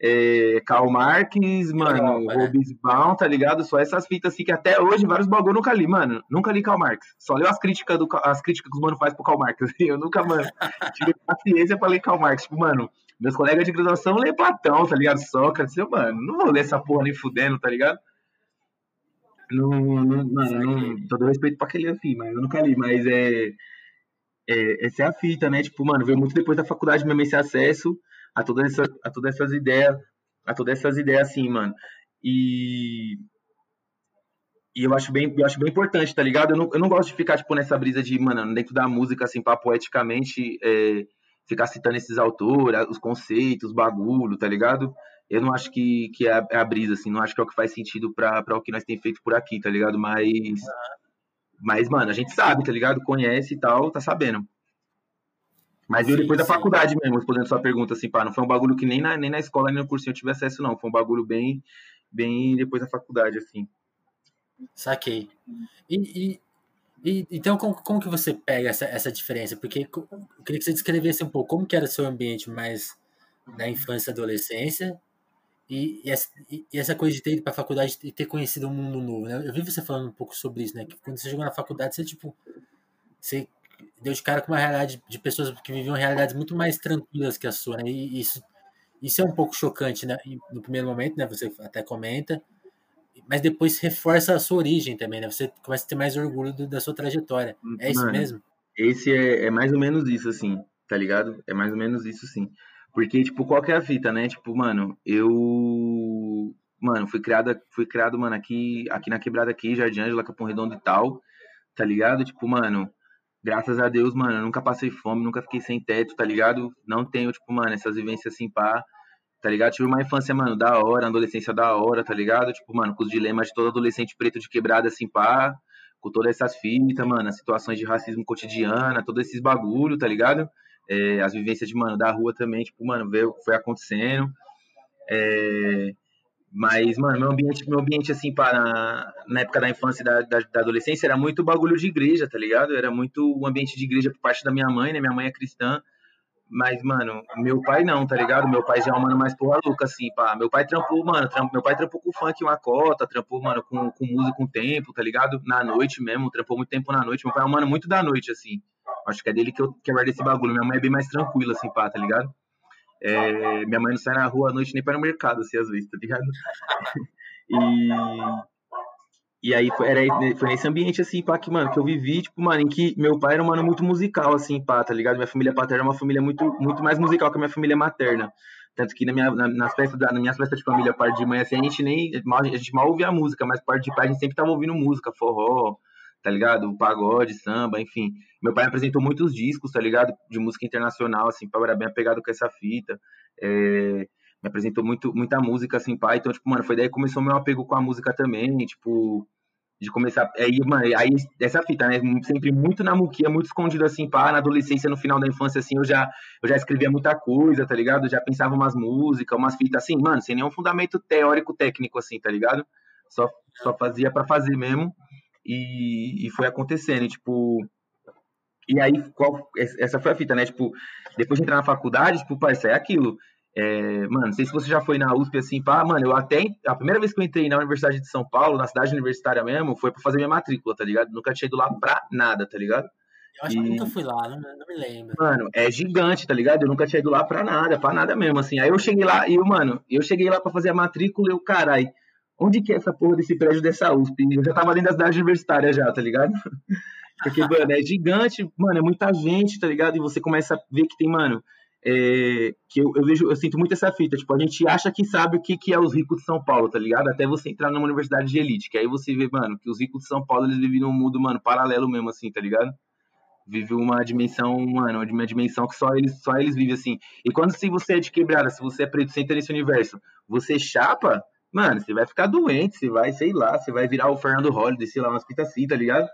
é, Karl Marx, mano, Hobsbawm, tá ligado? Só essas fitas assim que até hoje vários bagulho nunca li, mano. Nunca li Karl Marx. Só leu as críticas, do, as críticas que os mano faz pro Karl Marx. (laughs) Eu nunca, mano, (laughs) tive paciência pra ler Karl Marx. Tipo, mano, meus colegas de graduação lê Platão, tá ligado? Sócrates. Eu, mano, não vou ler essa porra nem fudendo, tá ligado? Não, não, mano, não, todo respeito pra aquele assim, mas eu nunca li, mas é, é. Essa é a fita, né? Tipo, mano, veio muito depois da faculdade mesmo esse acesso a todas essas, a todas essas ideias, a todas essas ideias assim, mano. E e eu acho bem, eu acho bem importante, tá ligado? Eu não, eu não gosto de ficar, tipo, nessa brisa de, mano, dentro da música, assim, pá, poeticamente, é, ficar citando esses autores, os conceitos, bagulho, tá ligado? Eu não acho que, que é, a, é a brisa, assim, não acho que é o que faz sentido pra, pra o que nós temos feito por aqui, tá ligado? Mas, mas, mano, a gente sabe, tá ligado? Conhece e tal, tá sabendo. Mas veio depois sim. da faculdade mesmo, respondendo sua pergunta, assim, pá, não foi um bagulho que nem na, nem na escola, nem no cursinho eu tive acesso, não. Foi um bagulho bem, bem depois da faculdade, assim. Saquei. E, e, e então, como, como que você pega essa, essa diferença? Porque eu queria que você descrevesse um pouco como que era o seu ambiente mais na infância e adolescência e, e, essa, e, essa, coisa de ter ido para a faculdade e ter conhecido um mundo novo, né? Eu vi você falando um pouco sobre isso, né? Que quando você chegou na faculdade, você, tipo, você deu de cara com uma realidade de pessoas que viviam realidades muito mais tranquilas que a sua, né? E isso, isso é um pouco chocante, né? No primeiro momento, né? Você até comenta, mas depois reforça a sua origem também, né? Você começa a ter mais orgulho do, da sua trajetória. É isso mesmo? Esse é, é mais ou menos isso, assim, tá ligado? É mais ou menos isso, sim. Porque, tipo, qual que é a fita, né? Tipo, mano, eu... Mano, fui criado, fui criado, mano, aqui, aqui na quebrada aqui, Jardim Ângela, Capão Redondo e tal, tá ligado? Tipo, mano, graças a Deus, mano, eu nunca passei fome, nunca fiquei sem teto, tá ligado? Não tenho, tipo, mano, essas vivências assim, pá, tá ligado? Tive uma infância, mano, da hora, adolescência da hora, tá ligado? Tipo, mano, com os dilemas de todo adolescente preto de quebrada, assim, pá, com todas essas fitas, mano, as situações de racismo cotidiana, todos esses bagulho, tá ligado? É, as vivências de, mano, da rua também, tipo, mano, veio, foi acontecendo. É, mas, mano, meu ambiente, meu ambiente assim, para, na época da infância e da, da, da, adolescência, era muito bagulho de igreja, tá ligado? Era muito um ambiente de igreja por parte da minha mãe, né? Minha mãe é cristã. Mas, mano, meu pai não, tá ligado? Meu pai já é um mano mais porra louca, assim, pá. Meu pai trampou, mano, tramp, meu pai trampou com funk uma cota, trampou, mano, com, com música um tempo, tá ligado? Na noite mesmo, trampou muito tempo na noite. Meu pai é um mano muito da noite, assim. Acho que é dele que eu quero esse bagulho. Minha mãe é bem mais tranquila, assim, pá, tá ligado? É, minha mãe não sai na rua à noite nem para o mercado, assim, às vezes, tá ligado? (laughs) e, e aí foi, era, foi nesse ambiente, assim, pá, que, mano, que eu vivi, tipo, mano, em que meu pai era um mano muito musical, assim, pá, tá ligado? Minha família paterna é uma família muito, muito mais musical que a minha família materna. Tanto que na minha, na, nas festas, nas minhas festas de família, parte de mãe, assim, a gente nem, a gente mal ouvia música, mas parte de pai a gente sempre tava ouvindo música, forró, tá ligado? Pagode, samba, enfim. Meu pai apresentou muitos discos, tá ligado? De música internacional, assim, pai era bem apegado com essa fita. É, me apresentou muito, muita música, assim, pai. Então, tipo, mano, foi daí que começou meu apego com a música também, tipo, de começar. Aí, mano, aí essa fita, né? Sempre muito na muquia, muito escondido, assim, pá. Na adolescência, no final da infância, assim, eu já, eu já escrevia muita coisa, tá ligado? Já pensava umas músicas, umas fitas, assim, mano, sem nenhum fundamento teórico, técnico, assim, tá ligado? Só, só fazia para fazer mesmo. E, e foi acontecendo, e, tipo. E aí, qual, essa foi a fita, né? Tipo, depois de entrar na faculdade, tipo, parece, é aquilo. É, mano, não sei se você já foi na USP assim, pá, mano, eu até. A primeira vez que eu entrei na Universidade de São Paulo, na cidade universitária mesmo, foi pra fazer minha matrícula, tá ligado? Nunca tinha ido lá pra nada, tá ligado? Eu acho e, que nunca fui lá, não, não, me lembro. Mano, é gigante, tá ligado? Eu nunca tinha ido lá pra nada, pra nada mesmo, assim. Aí eu cheguei lá, e eu, mano, eu cheguei lá pra fazer a matrícula e eu, carai, onde que é essa porra desse prédio dessa USP? Eu já tava dentro da cidade universitária já, tá ligado? (laughs) Porque, mano, é gigante, mano, é muita gente, tá ligado? E você começa a ver que tem, mano, é, que eu, eu, vejo, eu sinto muito essa fita, tipo, a gente acha que sabe o que, que é os ricos de São Paulo, tá ligado? Até você entrar numa universidade de elite, que aí você vê, mano, que os ricos de São Paulo, eles vivem num mundo, mano, paralelo mesmo, assim, tá ligado? Vive uma dimensão, mano, uma dimensão que só eles, só eles vivem assim. E quando se você é de quebrada, se você é preto, você entra nesse universo, você chapa, mano, você vai ficar doente, você vai, sei lá, você vai virar o Fernando Holliday, sei lá, umas fitas assim, tá ligado?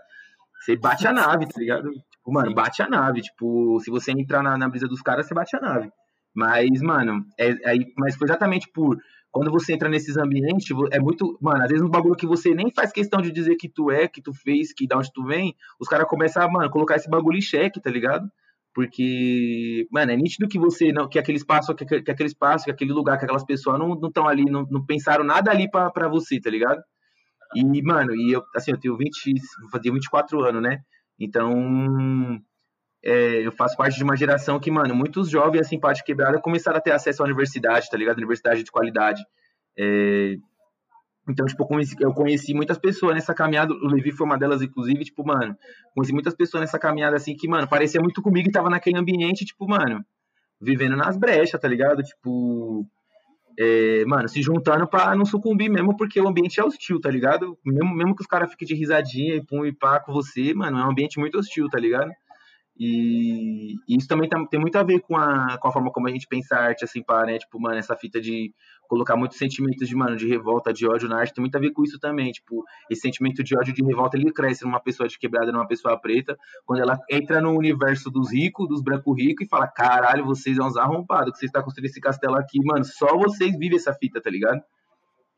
Você bate a (laughs) nave, tá ligado? Tipo, mano, bate a nave. Tipo, se você entrar na, na brisa dos caras, você bate a nave. Mas, mano, é, é, mas foi exatamente por. Quando você entra nesses ambientes, é muito. Mano, às vezes um bagulho que você nem faz questão de dizer que tu é, que tu fez, que da onde tu vem, os caras começam a, mano, colocar esse bagulho em xeque, tá ligado? Porque, mano, é nítido que você não, que aquele espaço, que, que aquele espaço, que aquele lugar, que aquelas pessoas não estão ali, não, não pensaram nada ali pra você, tá ligado? E, mano, e eu, assim, eu tenho 20, vou fazer 24 anos, né? Então, é, eu faço parte de uma geração que, mano, muitos jovens, assim, parte quebrada, começaram a ter acesso à universidade, tá ligado? Universidade de qualidade. É, então, tipo, eu conheci, eu conheci, muitas pessoas nessa caminhada, o Levi foi uma delas, inclusive, tipo, mano, conheci muitas pessoas nessa caminhada, assim, que, mano, parecia muito comigo e tava naquele ambiente, tipo, mano, vivendo nas brechas, tá ligado? Tipo, é, mano, se juntando pra não sucumbir mesmo, porque o ambiente é hostil, tá ligado? Mesmo, mesmo que os caras fiquem de risadinha e pum e pá com você, mano, é um ambiente muito hostil, tá ligado? E, e isso também tá, tem muito a ver com a, com a forma como a gente pensa a arte, assim, pá, né? Tipo, mano, essa fita de colocar muitos sentimentos de, mano, de revolta, de ódio na arte, tem muito a ver com isso também. Tipo, esse sentimento de ódio, de revolta, ele cresce numa pessoa de quebrada, numa pessoa preta, quando ela entra no universo dos ricos, dos brancos ricos, e fala, caralho, vocês são uns arrombados, que vocês estão construindo esse castelo aqui, mano, só vocês vivem essa fita, tá ligado?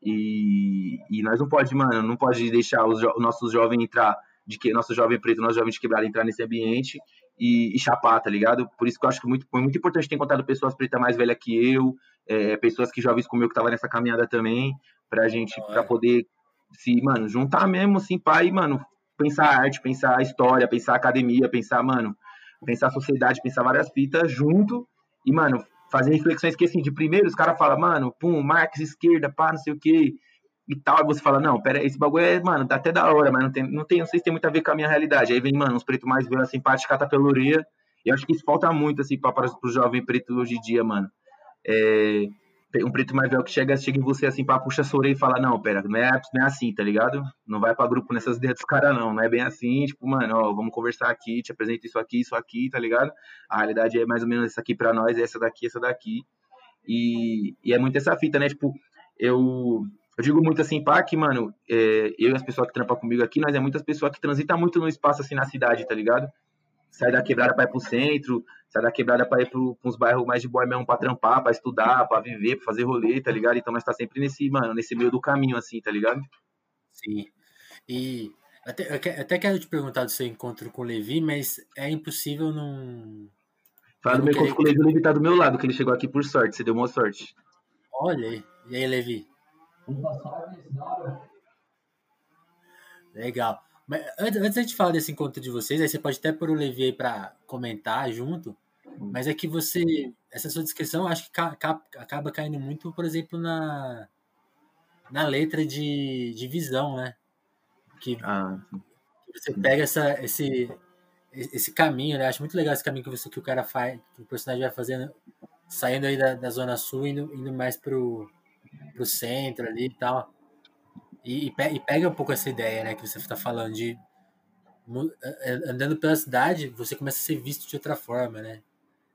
E, e nós não pode, mano, não pode deixar os, jo nossos jovens entrar, de que nosso jovem preto, nosso jovem de quebrada entrar nesse ambiente e, e, chapar, tá ligado? Por isso que eu acho que muito, foi muito importante ter encontrado pessoas pretas mais velhas que eu, é, pessoas que jovens como eu que estavam nessa caminhada também, pra gente, pra poder se, mano, juntar mesmo, assim, pai, mano, pensar arte, pensar história, pensar academia, pensar, mano, pensar sociedade, pensar várias fitas junto e, mano, fazer reflexões que, assim, de primeiro os caras falam, mano, pum, Marx, esquerda, pá, não sei o quê, e tal, aí você fala, não, pera, esse bagulho é, mano, tá até da hora, mas não tem, não tem, não sei se tem muito a ver com a minha realidade. Aí vem, mano, uns pretos mais velhos, assim, parte cata pela orelha, e acho que isso falta muito, assim, para o jovem preto hoje em dia, mano. É, um preto mais velho que chega, chega em você, assim, pra puxa a e fala, não, pera, não é, não é assim, tá ligado? Não vai pra grupo nessas ideias dos caras, não, não é bem assim, tipo, mano, ó, vamos conversar aqui, te apresento isso aqui, isso aqui, tá ligado? A realidade é mais ou menos essa aqui pra nós, essa daqui, essa daqui. E, e é muito essa fita, né? Tipo, eu eu digo muito assim, pá, que, mano, é, eu e as pessoas que trampam comigo aqui, nós é muitas pessoas que transitam muito no espaço, assim, na cidade, tá ligado? Sai da quebrada pra ir pro centro, sai da quebrada pra ir pro, uns bairros mais de boy mesmo pra trampar, pra estudar, pra viver, pra fazer rolê, tá ligado? Então nós tá sempre nesse, mano, nesse meio do caminho, assim, tá ligado? Sim. E até, até quero te perguntar do seu encontro com o Levi, mas é impossível não. Fala do meu encontro com o Levi, o Levi tá do meu lado, que ele chegou aqui por sorte, você deu uma sorte. Olha aí. E aí, Levi? Legal. Mas antes, antes de falar desse encontro de vocês, aí você pode até pôr o Levi aí para comentar junto, mas é que você, essa sua descrição, acho que ca, ca, acaba caindo muito, por exemplo, na, na letra de, de visão, né? Que, ah. você pega essa, esse, esse caminho, né? Acho muito legal esse caminho que, você, que o cara faz, que o personagem vai fazendo, saindo aí da, da Zona Sul, indo, indo mais pro pro centro ali e tal. E, e pega um pouco essa ideia, né, que você está falando de andando pela cidade, você começa a ser visto de outra forma, né?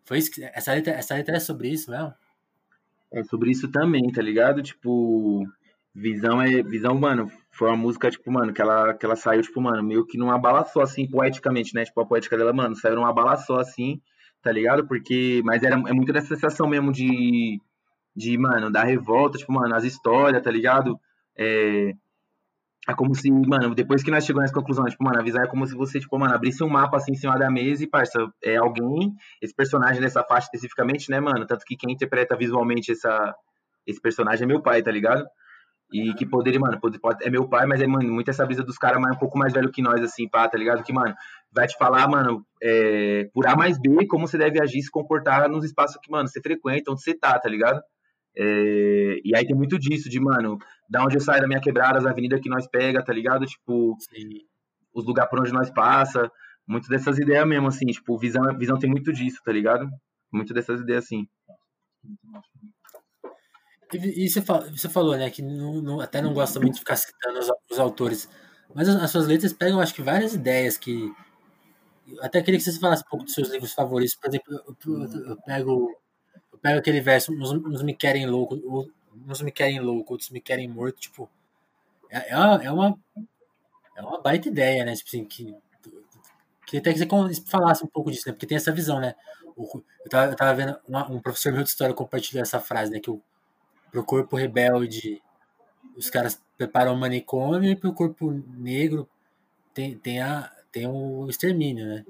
Foi isso que, essa letra, essa letra é sobre isso mesmo? É sobre isso também, tá ligado? Tipo, Visão é, Visão, mano, foi uma música tipo, mano, que ela que ela saiu tipo, mano, meio que numa bala só assim, poeticamente, né? Tipo, a poética dela, mano, saiu numa bala só assim, tá ligado? Porque mas era é muito dessa sensação mesmo de de, mano, da revolta, tipo, mano, as histórias, tá ligado? É, é como se, mano, depois que nós chegamos nessa conclusão, tipo, mano, avisar é como se você, tipo, mano, abrisse um mapa assim em cima da mesa e, parça, é alguém, esse personagem dessa faixa especificamente, né, mano? Tanto que quem interpreta visualmente essa, esse personagem é meu pai, tá ligado? E que poderia, mano, pode, pode, é meu pai, mas é, mano, muito essa brisa dos caras mais um pouco mais velho que nós, assim, pá, tá ligado? Que, mano, vai te falar, mano, é, por A mais B, como você deve agir, se comportar nos espaços que, mano, você frequenta, onde você tá, tá ligado? É, e aí tem muito disso, de, mano, da onde eu saio da minha quebrada, as avenidas que nós pega, tá ligado? Tipo, os lugares por onde nós passa, muito dessas ideias mesmo, assim, tipo, visão, visão tem muito disso, tá ligado? Muito dessas ideias, assim. E, e você, fala, você falou, né, que não, não, até não gosta muito de ficar citando os, os autores, mas as, as, suas letras pegam, acho que, várias ideias que. Até queria que você falasse um pouco dos seus livros favoritos. Por exemplo, eu, eu, eu eu pego aquele verso: uns, uns me querem louco, uns me querem louco, outros me querem morto. Tipo, é, é, uma, é, uma, é uma baita ideia, né? Tipo assim, que. Queria até que você falasse um pouco disso, né? Porque tem essa visão, né? eu, tava, eu tava vendo uma, um professor meu de história compartilhar essa frase, né? Que o, pro corpo rebelde os caras preparam o manicômio e pro corpo negro tem, tem, a, tem o extermínio, né?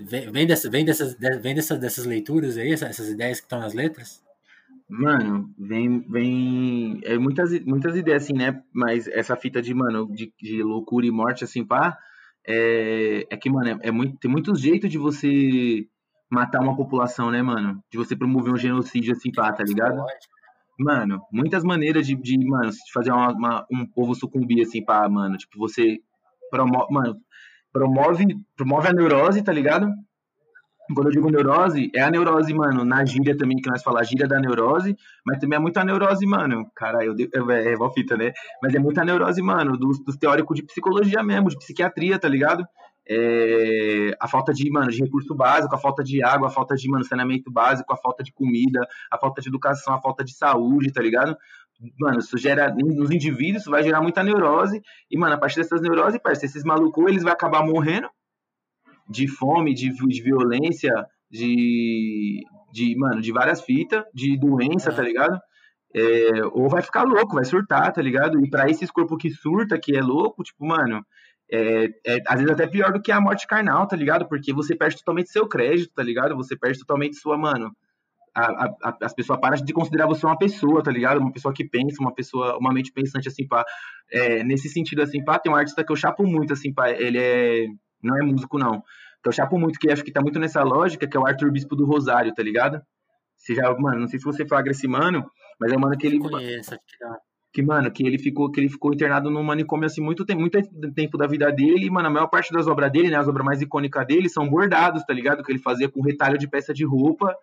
Vem, dessa, vem, dessas, vem dessas, dessas leituras aí, essas ideias que estão nas letras? Mano, vem, vem é muitas, muitas ideias assim, né? Mas essa fita de, mano, de, de loucura e morte, assim, pá, é, é que, mano, é, é muito, tem muitos jeitos de você matar uma população, né, mano? De você promover um genocídio assim, pá, tá ligado? Mano, muitas maneiras de, de mano, de fazer uma, uma, um povo sucumbir, assim, pá, mano. Tipo, você promove, mano, promove, promove a neurose, tá ligado? Quando eu digo neurose, é a neurose, mano, na gíria também, que nós falamos, a gíria da neurose, mas também é muita neurose, mano. Cara, eu é, é, fita, né? Mas é muita neurose, mano, dos, dos teóricos de psicologia mesmo, de psiquiatria, tá ligado? É, a falta de, mano, de recurso básico, a falta de água, a falta de, mano, saneamento básico, a falta de comida, a falta de educação, a falta de saúde, tá ligado? Mano, isso gera, nos indivíduos, isso vai gerar muita neurose, e, mano, a partir dessas neuroses, parece, esses malucos, eles vão acabar morrendo de fome, de, de violência, de, de, mano, de várias fitas, de doença, tá ligado? É, ou vai ficar louco, vai surtar, tá ligado? E para esses corpos que surta, que é louco, tipo, mano, é, é, às vezes até pior do que a morte carnal, tá ligado? Porque você perde totalmente seu crédito, tá ligado? Você perde totalmente sua, mano. A, a, as pessoas param de considerar você uma pessoa, tá ligado? Uma pessoa que pensa, uma pessoa, uma mente pensante, assim, pá. É, nesse sentido, assim, pá, tem um artista que eu chapo muito, assim, pá. Ele é. Não é músico, não. Que eu chapo muito, que acho que tá muito nessa lógica, que é o Arthur Bispo do Rosário, tá ligado? Você já, mano, não sei se você flagra esse mano, mas é um mano que ele. Conheço, que mano, que ele ficou, que ele ficou internado num manicômio assim muito, tem, muito tempo da vida dele, e, mano, a maior parte das obras dele, né, as obras mais icônicas dele são bordados, tá ligado? Que ele fazia com retalho de peça de roupa,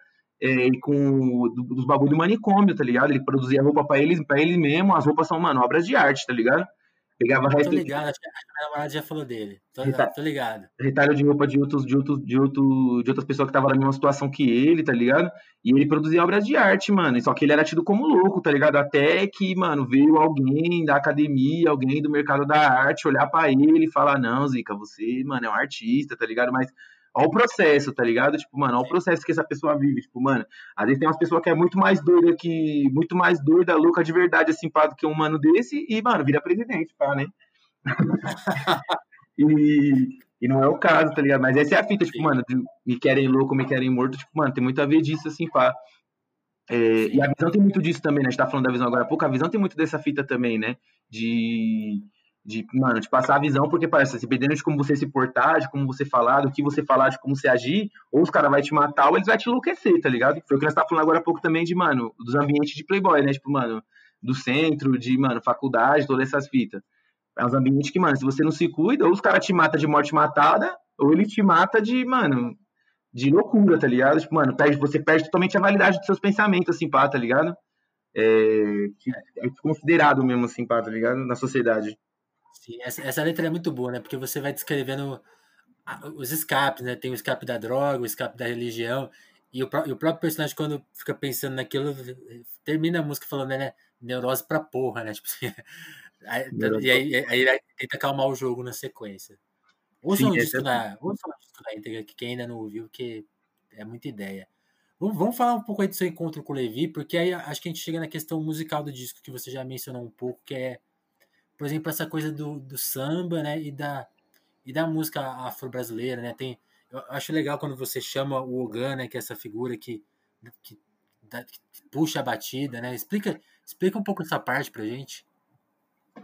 é, com dos bagulho do manicômio, tá ligado? Ele produzia roupa para ele, para ele mesmo, as roupas são, mano, obras de arte, tá ligado? Pegava tô ligado, acho que a namorada já falou dele. Tô, Reta... tô ligado. Retalho de roupa de outros, de outros, de outro, de outras pessoas que estavam na mesma situação que ele, tá ligado? E ele produzia obras de arte, mano. Só que ele era tido como louco, tá ligado? Até que, mano, veio alguém da academia, alguém do mercado da arte, olhar para ele e falar: Não, Zica, você, mano, é um artista, tá ligado? Mas Olha o processo, tá ligado? Tipo, mano, olha o processo que essa pessoa vive. Tipo, mano, às vezes tem umas pessoas que é muito mais doida que. Muito mais doida, louca de verdade, assim, pá, do que um mano desse, e, mano, vira presidente, pá, né? (laughs) e, e não é o caso, tá ligado? Mas essa é a fita, tipo, mano, me querem louco, me querem morto, tipo, mano, tem muito a ver disso, assim, pá. É, e a visão tem muito disso também, né? A gente tá falando da visão agora há pouco, a visão tem muito dessa fita também, né? De, de mano, de passar a visão, porque parece, dependendo de como você se portar, de como você falar, do que você falar, de como você agir, ou os caras vão te matar, ou eles vão te enlouquecer, tá ligado? Foi o que nós tá falando agora há pouco também de, mano, dos ambientes de playboy, né? Tipo, mano, do centro, de, mano, faculdade, todas essas fitas. É uns ambientes que, mano, se você não se cuida, ou os caras te matam de morte matada, ou ele te mata de, mano, de loucura, tá ligado? Tipo, mano, perde, você perde totalmente a validade dos seus pensamentos, assim, pá, tá ligado? É, é considerado mesmo, assim, pá, tá ligado? Na sociedade. Sim, essa, essa letra é muito boa, né? Porque você vai descrevendo os escapes, né? Tem o escape da droga, o escape da religião, e o, e o próprio personagem, quando fica pensando naquilo, termina a música falando, né? Neurose pra porra, né? (laughs) Tipo assim, Aí, e aí, aí, aí, tenta acalmar o jogo na sequência. Ouça um, disco na, ouça um disco na íntegra, que quem ainda não ouviu, que é muita ideia. Vamos, vamos falar um pouco aí do seu encontro com o Levi, porque aí acho que a gente chega na questão musical do disco, que você já mencionou um pouco, que é, por exemplo, essa coisa do, do samba, né, e da, e da música afro-brasileira, né, tem, eu acho legal quando você chama o Ogan, né, que é essa figura que, que, que puxa a batida, né, explica, explica um pouco essa parte pra gente.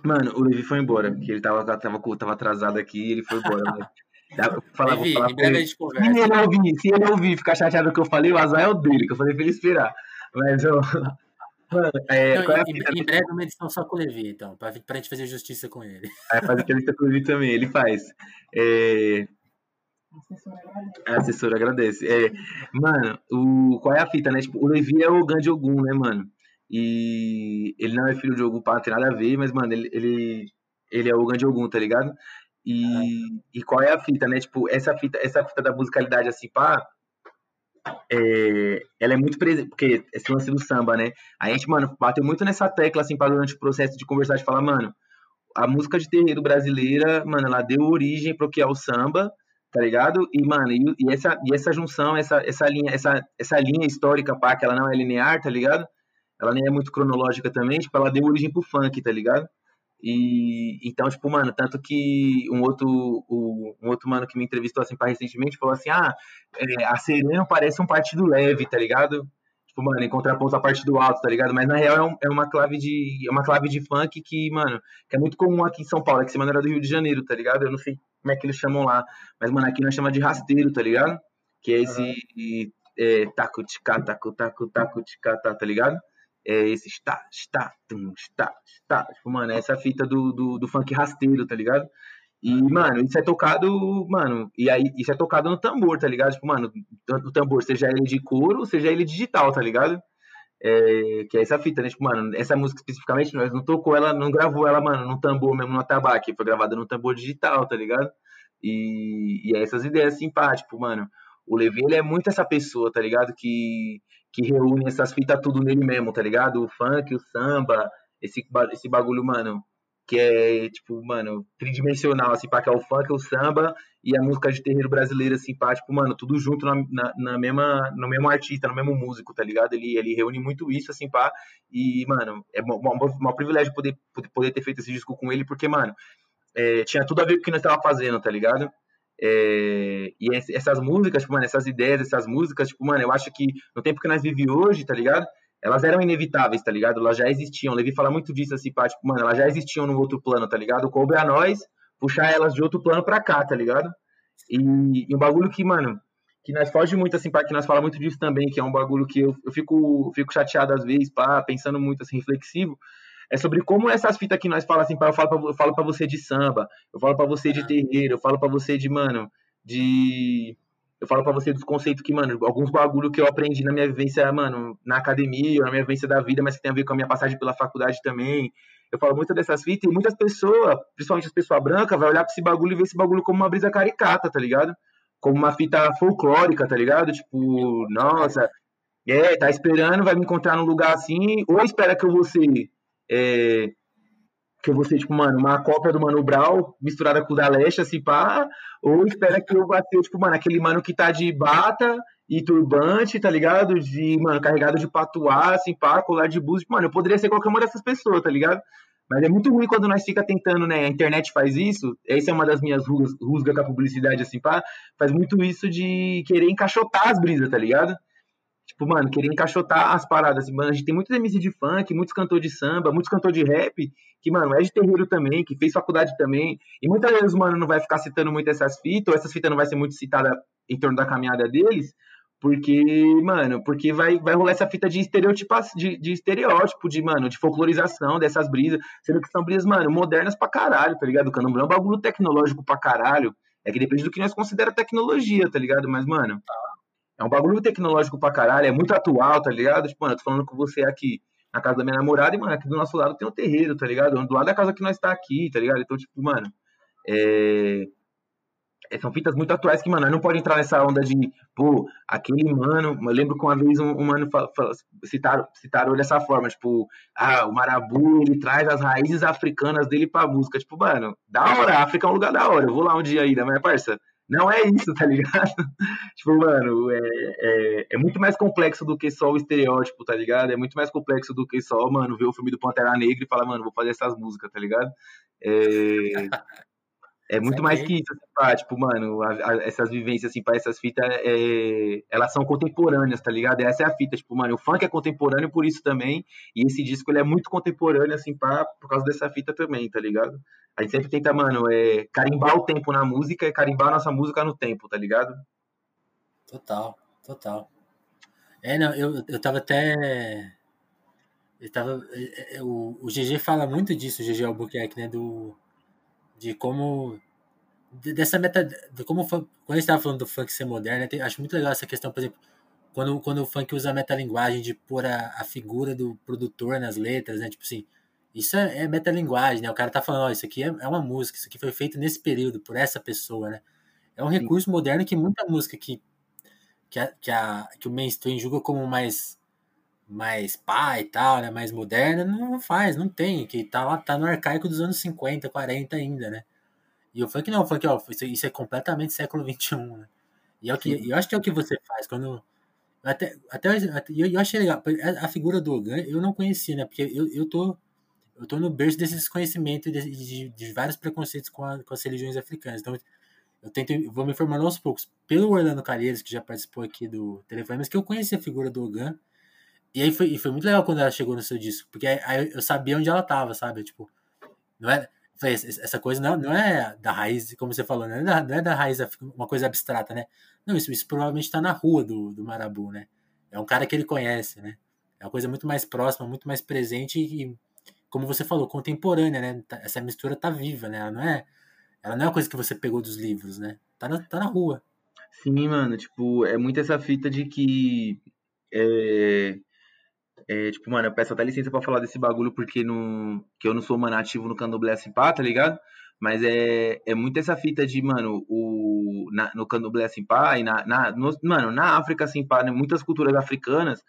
Mano, o Levi foi embora, porque ele tava, tava, tava atrasado aqui e ele foi embora. Né? Dá pra falar, Levi, vou falar em breve a gente conversa. Se ele ouvir, se ele ouvir ficar chateado que eu falei, o azar é o dele, que eu falei pra ele esperar. Mas, eu, Mano, é, não, é em, em, breve uma edição só com o Levi, então, pra, pra gente fazer justiça com ele. É, fazer entrevista com o Levi também, ele faz. É... A assessora agradece. É, mano, o, qual é a fita, né? Tipo, o Levi é o Gandhi Ogum, né, mano? E ele não é filho de Ogum, não tem nada a ver, mas, mano, ele, ele, ele é o Gandhi Ogum, tá ligado? E, e qual é a fita, né? Tipo, essa fita, essa fita da musicalidade, assim, pá, é, ela é muito presente, porque esse lance do samba, né? A gente, mano, bateu muito nessa tecla, assim, durante o processo de conversar, de falar, mano, a música de terreiro brasileira, mano, ela deu origem pro que é o samba, tá ligado? E, mano, e, e, essa, e essa junção, essa, essa, linha, essa, essa linha histórica, pá, que ela não é linear, tá ligado? Ela nem é muito cronológica também, tipo, ela deu origem pro funk, tá ligado? E então, tipo, mano, tanto que um outro, um outro mano que me entrevistou assim para recentemente falou assim: ah, é, a Sereno parece um partido leve, tá ligado? Tipo, mano, em contraponto à parte do alto, tá ligado? Mas na real é, um, é, uma clave de. É uma clave de funk que, mano, que é muito comum aqui em São Paulo, é que semana era do Rio de Janeiro, tá ligado? Eu não sei como é que eles chamam lá. Mas, mano, aqui nós chama de rasteiro, tá ligado? Que é esse. Uhum. É, taco, tica, taco, taco, taco, tica, tá, tá ligado? É esse está, está, tum, está, está. Tipo, mano, é essa fita do, do, do, funk rasteiro, tá ligado? E, mano, isso é tocado, mano, e aí isso é tocado no tambor, tá ligado? Tipo, mano, o tambor, seja ele de couro, seja ele digital, tá ligado? É, que é essa fita, né? Tipo, mano, essa música especificamente, nós não tocou ela, não gravou ela, mano, no tambor mesmo, no atabaque, foi gravada no tambor digital, tá ligado? E, e é essas ideias pá, tipo, mano, o Levi, ele é muito essa pessoa, tá ligado? Que, que reúne essas fitas tudo nele mesmo, tá ligado? O funk, o samba, esse, esse bagulho, mano, que é, tipo, mano, tridimensional, assim, pá, que é o funk, o samba e a música de terreiro brasileira, assim, pá, tipo, mano, tudo junto na, na, na, mesma, no mesmo artista, no mesmo músico, tá ligado? Ele, ele reúne muito isso, assim, pá, e, mano, é um privilégio poder, poder ter feito esse disco com ele, porque, mano, é, tinha tudo a ver com o que nós tava fazendo, tá ligado? É, e essas músicas, tipo, mano, essas ideias, essas músicas, tipo, mano, eu acho que no tempo que nós vivemos hoje, tá ligado? Elas eram inevitáveis, tá ligado? Elas já existiam. Levi fala muito disso, assim, pá, tipo, mano, elas já existiam no outro plano, tá ligado? Coube a nós puxar elas de outro plano pra cá, tá ligado? E, e um bagulho que, mano, que nós foge muito, assim, pá, que nós fala muito disso também, que é um bagulho que eu, eu fico, fico chateado às vezes, pá, pensando muito, assim, reflexivo, é sobre como essas fitas que nós falamos assim, eu falo, pra, eu falo pra você de samba, eu falo pra você de terreiro, eu falo pra você de, mano, de. Eu falo pra você dos conceitos que, mano, alguns bagulho que eu aprendi na minha vivência, mano, na academia, na minha vivência da vida, mas que tem a ver com a minha passagem pela faculdade também. Eu falo muito dessas fitas e muitas pessoas, principalmente as pessoas brancas, vai olhar pra esse bagulho e ver esse bagulho como uma brisa caricata, tá ligado? Como uma fita folclórica, tá ligado? Tipo, nossa, é, tá esperando, vai me encontrar num lugar assim, ou espera que eu vou ser é, que eu ser, tipo, mano, uma cópia do Mano Brown misturada com o da Leste, assim, pá, ou espera que eu ser, tipo, mano, aquele mano que tá de bata e turbante, tá ligado? De, mano, carregado de patuá, assim, pá, colar de búzios. Mano, eu poderia ser qualquer uma dessas pessoas, tá ligado? Mas é muito ruim quando nós fica tentando, né? A internet faz isso. Essa é uma das minhas rusgas com a publicidade, assim, pá. Faz muito isso de querer encaixotar as brisas, tá ligado? Tipo, mano, querer encaixotar as paradas. Assim, mano, a gente tem muitos MC de funk, muitos cantores de samba, muitos cantores de rap, que, mano, é de terreiro também, que fez faculdade também. E muitas vezes, mano, não vai ficar citando muito essas fitas, ou essas fitas não vai ser muito citada em torno da caminhada deles, porque, mano, porque vai, vai rolar essa fita de de, de estereótipo, de, mano, de folclorização dessas brisas, sendo que são brisas, mano, modernas pra caralho, tá ligado? O candomblé é um bagulho tecnológico pra caralho. É que depende do que nós considera tecnologia, tá ligado? Mas, mano, é um bagulho tecnológico pra caralho, é muito atual, tá ligado? Tipo, mano, eu tô falando com você aqui na casa da minha namorada e, mano, aqui do nosso lado tem um terreiro, tá ligado? Do lado da casa que nós tá aqui, tá ligado? Então, tipo, mano, é... é são fitas muito atuais que, mano, não pode entrar nessa onda de, pô, aquele mano. Eu lembro que uma vez um, um mano fala, fala, citaram, citaram dessa forma, tipo, ah, o Marabu, ele traz as raízes africanas dele pra música. Tipo, mano, da hora, a África é um lugar da hora. Eu vou lá um dia aí, da minha parça. Não é isso, tá ligado? (laughs) tipo, mano, é, é, é, muito mais complexo do que só o estereótipo, tá ligado? É muito mais complexo do que só, mano, ver o filme do Pantera Negra e falar, mano, vou fazer essas músicas, tá ligado? É, (laughs) é muito mais que isso, assim, pá, tipo, mano, a, a, essas vivências, assim, pá, essas fitas, é, elas são contemporâneas, tá ligado? Essa é a fita, tipo, mano, o funk é contemporâneo por isso também, e esse disco, ele é muito contemporâneo, assim, pá, por causa dessa fita também, tá ligado? A gente sempre tenta, mano, é, carimbar o tempo na música e carimbar a nossa música no tempo, tá ligado? Total, total. É, não, eu, eu tava até. ele tava, é, é, o, o GG fala muito disso, o GG Albuquerque, né? Do, de como. Dessa meta. De como, quando a gente estava falando do funk ser moderno, né, acho muito legal essa questão, por exemplo, quando, quando o funk usa a metalinguagem de pôr a, a figura do produtor nas letras, né? Tipo assim, isso é, é metalinguagem, né? O cara tá falando, ó, isso aqui é, é uma música, isso aqui foi feito nesse período, por essa pessoa, né? É um recurso Sim. moderno que muita música que, que, a, que, a, que o mainstream julga como mais mais pá e tal, né, mais moderna, não faz, não tem, que tá lá, tá no arcaico dos anos 50, 40 ainda, né? E o funk não, o funk, ó, isso, é completamente século 21, né? E é o que, eu acho que é o que você faz quando até, até eu, eu achei legal, a, figura do Ogan eu não conhecia, né? Porque eu, eu tô eu tô no berço desse desconhecimento de, de, de vários preconceitos com, a, com as religiões africanas. Então, eu tento, eu vou me informando aos poucos. Pelo Orlando Calheiros, que já participou aqui do telefone, mas que eu conheci a figura do Ogan e aí foi, e foi muito legal quando ela chegou no seu disco, porque aí eu sabia onde ela tava, sabe? Tipo, não é. Essa coisa não, não é da raiz, como você falou, não é da, não é da raiz, uma coisa abstrata, né? Não, isso, isso provavelmente está na rua do, do Marabu, né? É um cara que ele conhece, né? É uma coisa muito mais próxima, muito mais presente e, como você falou, contemporânea, né? Tá, essa mistura tá viva, né? Ela não é, ela não é uma coisa que você pegou dos livros, né? Tá na, tá na rua. Sim, mano, tipo, é muito essa fita de que é, é, tipo, mano, eu peço até licença pra falar desse bagulho, porque no, que eu não sou mano ativo no candomblé assim, pá, tá ligado? Mas é, é muito essa fita de, mano, o, na, no candomblé assim, pá, e na, na, no, mano, na África assim, pá, né, muitas culturas africanas,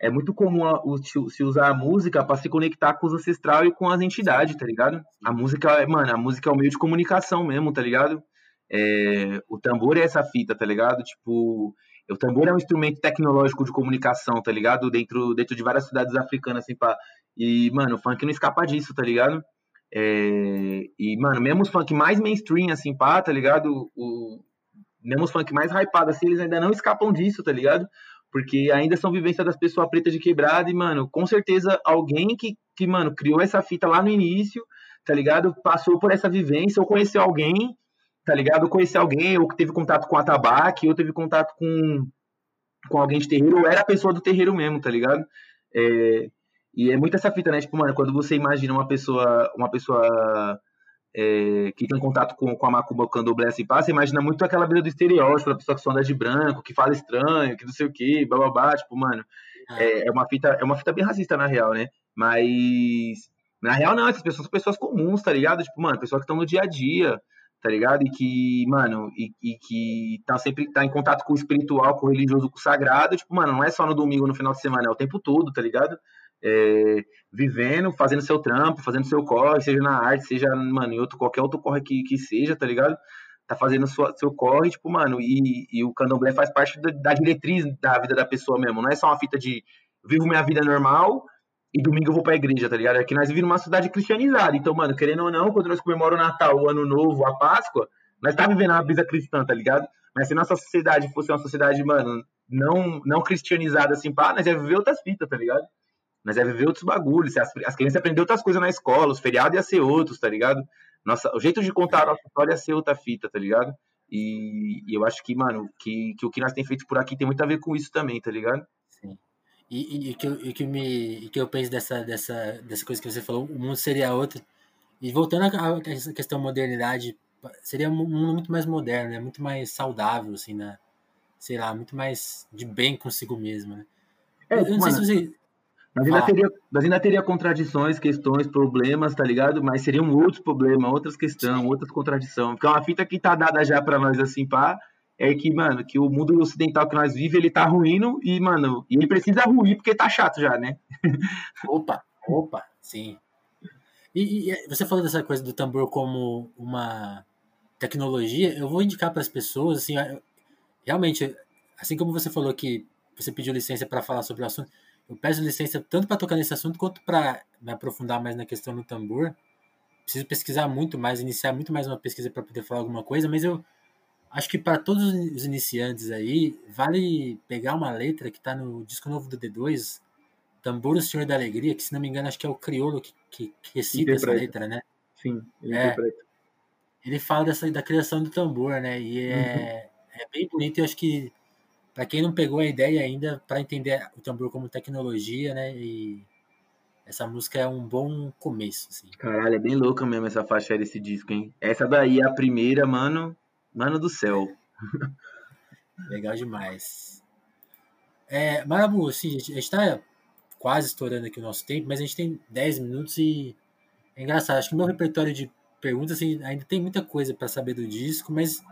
é muito comum a, o, se usar a música para se conectar com os ancestrais e com as entidades, tá ligado? A música, é, mano, a música é o meio de comunicação mesmo, tá ligado? É, o tambor é essa fita, tá ligado? Tipo, o tambor é um instrumento tecnológico de comunicação, tá ligado? Dentro, dentro de várias cidades africanas, assim, pá. E, mano, o funk não escapa disso, tá ligado? É, e, mano, mesmo os funk mais mainstream, assim, pá, tá ligado? O, mesmo os funk mais hypado, assim, eles ainda não escapam disso, tá ligado? Porque ainda são vivências das pessoas pretas de quebrada e, mano, com certeza alguém que, que, mano, criou essa fita lá no início, tá ligado? Passou por essa vivência ou conheceu alguém tá ligado? Conhecer alguém, ou que teve contato com a tabaque, ou teve contato com, com alguém de terreiro, ou era a pessoa do terreiro mesmo, tá ligado? É, e é muito essa fita, né? Tipo, mano, quando você imagina uma pessoa, uma pessoa é, que tem contato com, com a macumba, o candomblé, assim, pá, você imagina muito aquela vida do estereótipo, da pessoa que só anda de branco, que fala estranho, que não sei o que, bababá, tipo, mano, é, é, uma fita, é uma fita bem racista, na real, né? Mas, na real, não, essas pessoas são pessoas comuns, tá ligado? Tipo, mano, pessoas que estão no dia a dia, tá ligado? E que, mano, e, e, que tá sempre tá em contato com o espiritual, com o religioso, com o sagrado, tipo, mano, não é só no domingo, no final de semana, é o tempo todo, tá ligado? É, vivendo, fazendo seu trampo, fazendo seu corre, seja na arte, seja, mano, em outro, qualquer outro corre que, que seja, tá ligado? Tá fazendo sua, seu corre, tipo, mano, e, e o candomblé faz parte da, da diretriz da vida da pessoa mesmo, não é só uma fita de vivo minha vida normal, e domingo eu vou pra igreja, tá ligado? É que nós vivemos numa cidade cristianizada. Então, mano, querendo ou não, quando nós comemoramos o Natal, o Ano Novo, a Páscoa, nós tá vivendo uma brisa cristã, tá ligado? Mas se nossa sociedade fosse uma sociedade, mano, não, não cristianizada assim, pá, nós ia viver outras fitas, tá ligado? Nós ia viver outros bagulhos. As, as crianças aprender outras coisas na escola, os feriados ia ser outros, tá ligado? Nossa, o jeito de contar a nossa história ia ser outra fita, tá ligado? E, e eu acho que, mano, que, que o que nós temos feito por aqui tem muito a ver com isso também, tá ligado? E, e, que, eu, e que, me, e que eu penso dessa, dessa, dessa coisa que você falou, o mundo seria outro. E voltando a, essa questão modernidade, seria um mundo muito mais moderno, né? Muito mais saudável, assim, né? Sei lá, muito mais de bem consigo mesmo, né? É, eu não mano, sei se você... Mas ainda, teria, mas ainda teria contradições, questões, problemas, tá ligado? Mas seriam outros problemas, outras questões, outras contradições. Porque é uma fita que tá dada já para nós, assim, pá é que, mano, que o mundo ocidental que nós vivemos, ele tá ruindo e, mano, ele precisa ruir porque tá chato já, né? opa, opa, sim. E, e, você falou dessa coisa do tambor como uma tecnologia, eu vou indicar para as pessoas, assim, realmente, assim como você falou que você pediu licença para falar sobre o assunto, eu peço licença tanto para tocar nesse assunto quanto para me aprofundar mais na questão do tambor. Preciso pesquisar muito mais, iniciar muito mais uma pesquisa para poder falar alguma coisa, mas eu acho que para todos os iniciantes aí, vale pegar uma letra que está no disco novo do D2, Tambor o Senhor da Alegria, que se não me engano acho que é o Criolo que, que, que recita essa letra, né? Sim, ele é, interpreta. Ele fala dessa, da criação do tambor, né? E é, uhum. é bem bonito e acho que para quem não pegou a ideia ainda, para entender o tambor como tecnologia, né? E, essa música é um bom começo, assim. Caralho, é bem louca mesmo essa faixa desse disco, hein? Essa daí é a primeira, mano. Mano do céu. (laughs) Legal demais. É, Marabu, assim, a gente tá quase estourando aqui o nosso tempo, mas a gente tem 10 minutos e é engraçado. Acho que o meu repertório de perguntas assim, ainda tem muita coisa para saber do disco, mas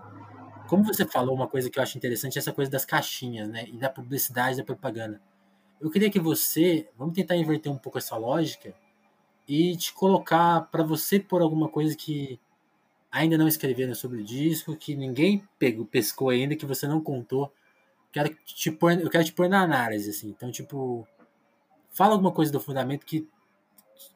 como você falou, uma coisa que eu acho interessante é essa coisa das caixinhas, né? E da publicidade, da propaganda. Eu queria que você, vamos tentar inverter um pouco essa lógica e te colocar para você por alguma coisa que ainda não escreveram sobre o disco, que ninguém pegou, pescou ainda, que você não contou. Quero te pôr, eu quero te pôr na análise, assim. Então, tipo, fala alguma coisa do fundamento que,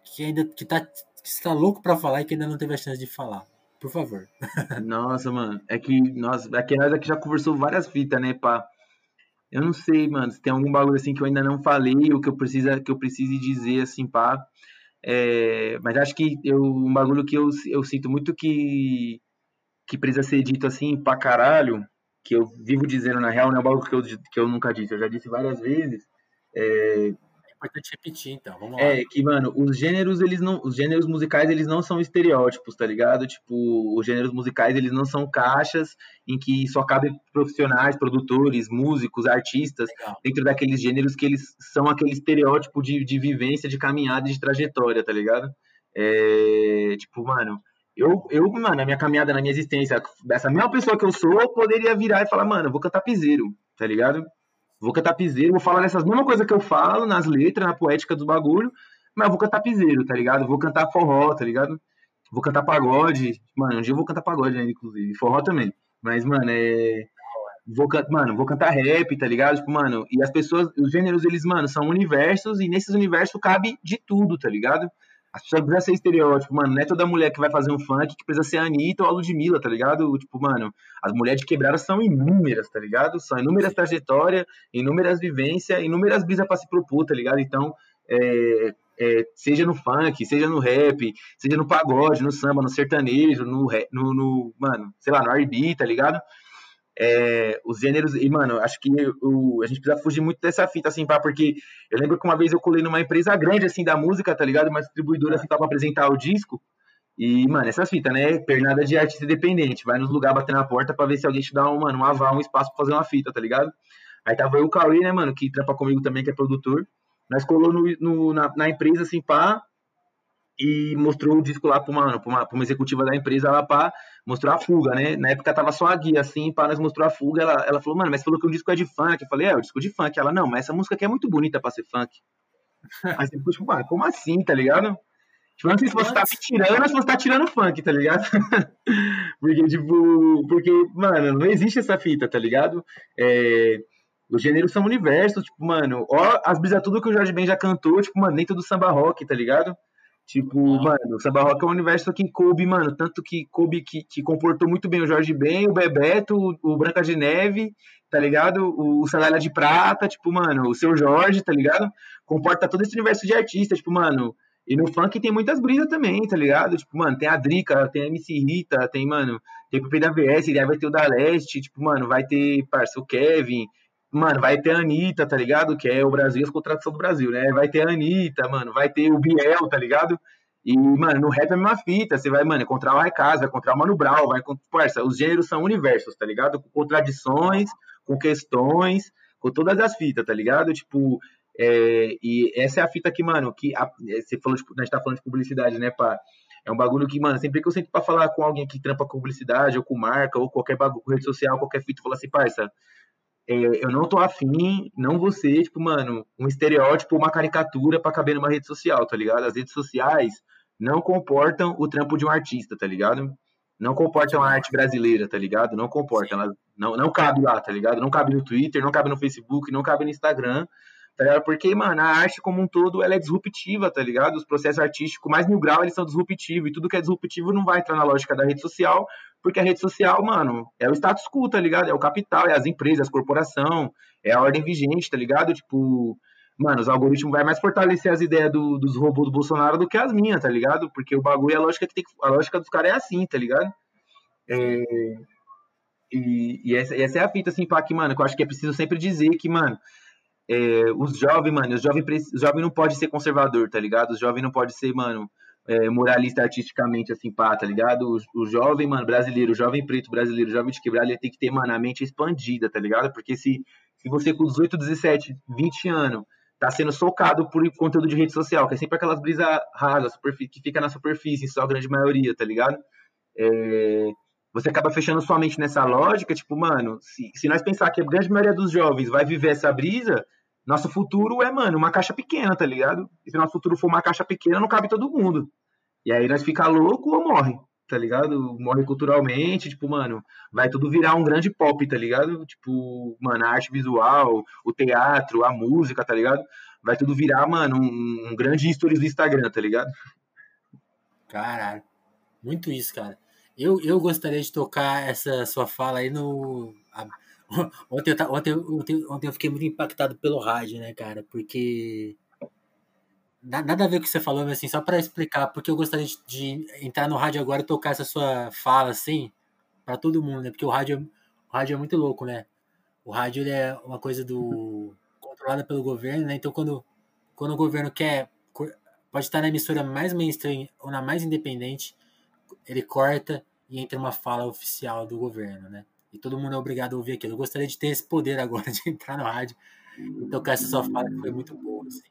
que ainda que tá, que está louco para falar e que ainda não teve a chance de falar. Por favor. (laughs) Nossa, mano. É que nós, é que nós aqui já conversou várias fitas, né, pá? Eu não sei, mano, se tem algum bagulho assim que eu ainda não falei, ou que eu precisa que eu precise dizer assim, pá. É, mas acho que eu, um bagulho que eu, eu sinto muito que, que precisa ser dito assim pra caralho, que eu vivo dizendo na real, não é um bagulho que eu, que eu nunca disse, eu já disse várias vezes. É, importante repetir, então. Vamos lá. É que, mano, os gêneros, eles não. Os gêneros musicais, eles não são estereótipos, tá ligado? Tipo, os gêneros musicais, eles não são caixas em que só cabem profissionais, produtores, músicos, artistas, Legal. dentro daqueles gêneros que eles são aquele estereótipo de, de vivência, de caminhada, de trajetória, tá ligado? É, tipo, mano. Eu, eu, mano, a minha caminhada na minha existência, essa mesma pessoa que eu sou, eu poderia virar e falar, mano, eu vou cantar piseiro, tá ligado? Vou cantar piseiro, vou falar nessas mesmas coisas que eu falo, nas letras, na poética do bagulho, mas eu vou cantar piseiro, tá ligado? Vou cantar forró, tá ligado? Vou cantar pagode. Mano, um dia eu vou cantar pagode ainda, inclusive. Forró também. Mas, mano, é. Vou, mano, vou cantar rap, tá ligado? Tipo, mano, e as pessoas, os gêneros, eles, mano, são universos e nesses universos cabe de tudo, tá ligado? As pessoas precisam ser estereótipo, mano. Não é toda mulher que vai fazer um funk que precisa ser a Anitta ou a Ludmilla, tá ligado? Tipo, mano, as mulheres de quebrada são inúmeras, tá ligado? São inúmeras trajetórias, inúmeras vivências, inúmeras brisas pra se propor, tá ligado? Então, é, é, seja no funk, seja no rap, seja no pagode, no samba, no sertanejo, no, no, no mano, sei lá, no R&B, tá ligado? É, os gêneros. E, mano, acho que o, a gente precisa fugir muito dessa fita, assim, pá, porque eu lembro que uma vez eu colei numa empresa grande, assim, da música, tá ligado? Uma distribuidora, assim, pra apresentar o disco. E, mano, essas fitas, né? Pernada de artista independente. Vai nos lugares bater na porta pra ver se alguém te dá um, mano, um aval, um espaço pra fazer uma fita, tá ligado? Aí tava eu o Cauê, né, mano, que trampa comigo também, que é produtor. Nós colou no, no na, na, empresa, assim, pá, e mostrou o disco lá para uma, pra uma, pra uma executiva da empresa lá para mostrar a fuga, né? Na época tava só a guia, assim, para nós mostrar a fuga. Ela, ela falou, mano, mas falou que o disco é de funk. Eu falei, é, o disco de funk. Ela, não, mas essa música aqui é muito bonita para ser funk. (laughs) Aí você ficou tipo, ah, como assim, tá ligado? Tipo, não sei se você tá me tirando ou se você tá tirando funk, tá ligado? (laughs) porque, tipo, porque, mano, não existe essa fita, tá ligado? É, os gêneros são universos, tipo, mano, ó, as brisas tudo que o Jorge Ben já cantou, tipo, mano, dentro do samba rock, tá ligado? Tipo, ah. mano, o samba rock é um universo que coube, mano, tanto que coube que, que comportou muito bem o Jorge Ben, o Bebeto, o, o Branca de Neve, tá ligado? O, o Sandália de Prata, tipo, mano, o Seu Jorge, tá ligado? Comporta todo esse universo de artistas, tipo, mano. E no funk tem muitas brisas também, tá ligado? Tipo, mano, tem a Drica, tem a MC Rita, tem, mano, tem o VS, aí vai ter o da Leste, tipo, mano, vai ter, parça, o Kevin, Mano, vai ter a Anitta, tá ligado? Que é o Brasil as contradições do Brasil, né? Vai ter a Anitta, mano, vai ter o Biel, tá ligado? E, mano, no rap é a mesma fita. Você vai, mano, encontrar o Raikaz, vai encontrar o Mano Brown, vai Parça, os gêneros são universos, tá ligado? Com contradições, com questões, com todas as fitas, tá ligado? Tipo, é, e essa é a fita que, mano, que a, você falou, tipo, a gente tá falando de publicidade, né, pá? É um bagulho que, mano, sempre que eu sinto pra falar com alguém que trampa com publicidade, ou com marca, ou qualquer bagulho, rede social, qualquer fita, eu falo assim, parça, é, eu não tô afim, não vou ser, tipo, mano, um estereótipo, uma caricatura para caber numa rede social, tá ligado? As redes sociais não comportam o trampo de um artista, tá ligado? Não comportam a arte brasileira, tá ligado? Não comportam, ela não, não cabe lá, tá ligado? Não cabe no Twitter, não cabe no Facebook, não cabe no Instagram, tá ligado? Porque, mano, a arte como um todo, ela é disruptiva, tá ligado? Os processos artísticos mais mil grau, eles são disruptivos, e tudo que é disruptivo não vai entrar na lógica da rede social, porque a rede social, mano, é o status quo, tá ligado? É o capital, é as empresas, as corporação, é a ordem vigente, tá ligado? Tipo, mano, os algoritmos vai mais fortalecer as ideias do, dos robôs do Bolsonaro do que as minhas, tá ligado? Porque o bagulho, a lógica que tem a lógica dos caras é assim, tá ligado? É, e, e essa, essa, é a fita, assim, pá, que, mano, que eu acho que é preciso sempre dizer que, mano, é, os jovens, mano, os jovens, os jovens não pode ser conservador, tá ligado? Os jovens não pode ser, mano, é, moralista artisticamente, assim, pá, tá ligado? O, o, jovem, mano, brasileiro, o jovem preto brasileiro, o jovem de quebrada, ele tem que ter, mano, a mente expandida, tá ligado? Porque se, se você com 18, 17, 20 anos tá sendo socado por conteúdo de rede social, que é sempre aquelas brisas rasas, que fica na superfície, em sua grande maioria, tá ligado? É, você acaba fechando sua mente nessa lógica, tipo, mano, se, se nós pensar que a grande maioria dos jovens vai viver essa brisa, nosso futuro é, mano, uma caixa pequena, tá ligado? E se nosso futuro for uma caixa pequena, não cabe todo mundo. E aí nós fica louco ou morre, tá ligado? Morre culturalmente, tipo, mano, vai tudo virar um grande pop, tá ligado? Tipo, mano, a arte visual, o teatro, a música, tá ligado? Vai tudo virar, mano, um, um grande stories do Instagram, tá ligado? Caralho. Muito isso, cara. Eu, eu gostaria de tocar essa sua fala aí no. (laughs) Ontem eu, ontem, ontem, ontem eu fiquei muito impactado pelo rádio, né, cara? Porque. Nada a ver com o que você falou, mas assim, só para explicar, porque eu gostaria de, de, entrar no rádio agora e tocar essa sua fala, assim, para todo mundo, né? Porque o rádio, o rádio é muito louco, né? O rádio é uma coisa do controlada pelo governo, né? Então quando, quando o governo quer pode estar na emissora mais mainstream ou na mais independente, ele corta e entra uma fala oficial do governo, né? E todo mundo é obrigado a ouvir aquilo. Eu gostaria de ter esse poder agora (laughs) de entrar no rádio e tocar essa sua fala que foi muito boa, assim.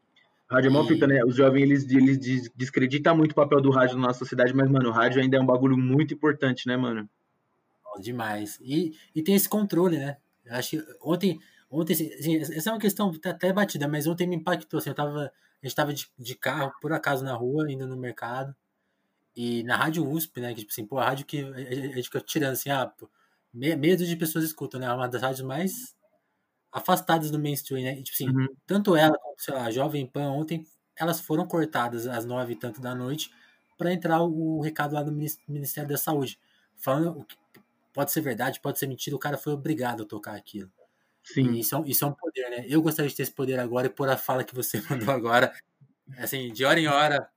Rádio é uma fita, né? Os jovens, eles, eles descreditam muito o papel do rádio na nossa sociedade, mas, mano, o rádio ainda é um bagulho muito importante, né, mano? Demais. E, e tem esse controle, né? Eu acho que ontem, ontem assim, essa é uma questão até batida, mas ontem me impactou, assim, eu tava, a gente tava de, de carro, por acaso, na rua, indo no mercado, e na rádio USP, né? Que, tipo assim, pô, a rádio que a gente fica tirando assim, ah, pô, medo de pessoas escutam, né? É uma das rádios mais afastadas do mainstream, né? E, tipo assim, uhum. tanto ela quanto, sei lá, a Jovem Pan ontem, elas foram cortadas às nove e tanto da noite para entrar o, o, recado lá do Ministério da Saúde. Falando o que pode ser verdade, pode ser mentira, o cara foi obrigado a tocar aquilo. Sim. E isso, é, isso é um poder, né? Eu gostaria de ter esse poder agora e por a fala que você (laughs) mandou agora, assim, de hora em hora,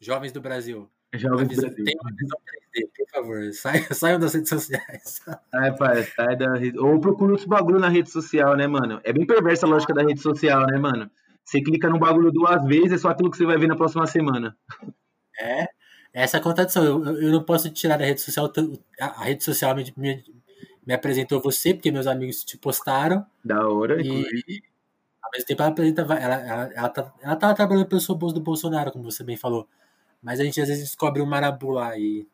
jovens do Brasil, Jovens do Brasil. Tem uma visão 3D, por favor. (laughs) Saiam, saiam das redes sociais. (laughs) Ai, pai, sai da rede. Ou procura outros bagulho na rede social, né, mano? É bem perversa a lógica da rede social, né, mano? Você clica num bagulho duas vezes, é só aquilo que você vai ver na próxima semana. É, essa é a contradição. Eu, eu não posso tirar da rede social. A rede social me, me, me apresentou você, porque meus amigos te postaram. Da hora, e, ao mesmo tempo ela apresenta. Ela, ela, ela, tá, ela tá trabalhando pelo bolso do Bolsonaro, como você bem falou. Mas a gente às vezes descobre um marabu lá e.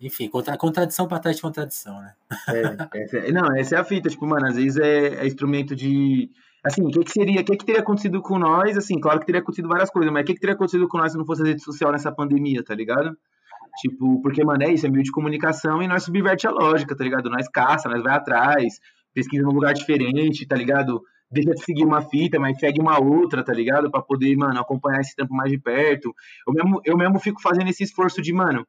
Enfim, contra, contradição para trás de contradição, né? É, essa é, não, essa é a fita, tipo, mano, às vezes é, é instrumento de. Assim, o que, que seria, o que, que teria acontecido com nós? Assim, claro que teria acontecido várias coisas, mas o que, que teria acontecido com nós se não fosse a rede social nessa pandemia, tá ligado? Tipo, porque, mano, é isso, é meio de comunicação e nós subverte a lógica, tá ligado? Nós caça, nós vai atrás, pesquisa num lugar diferente, tá ligado? Deixa de seguir uma fita, mas segue uma outra, tá ligado? Para poder, mano, acompanhar esse tempo mais de perto. Eu mesmo, eu mesmo fico fazendo esse esforço de, mano,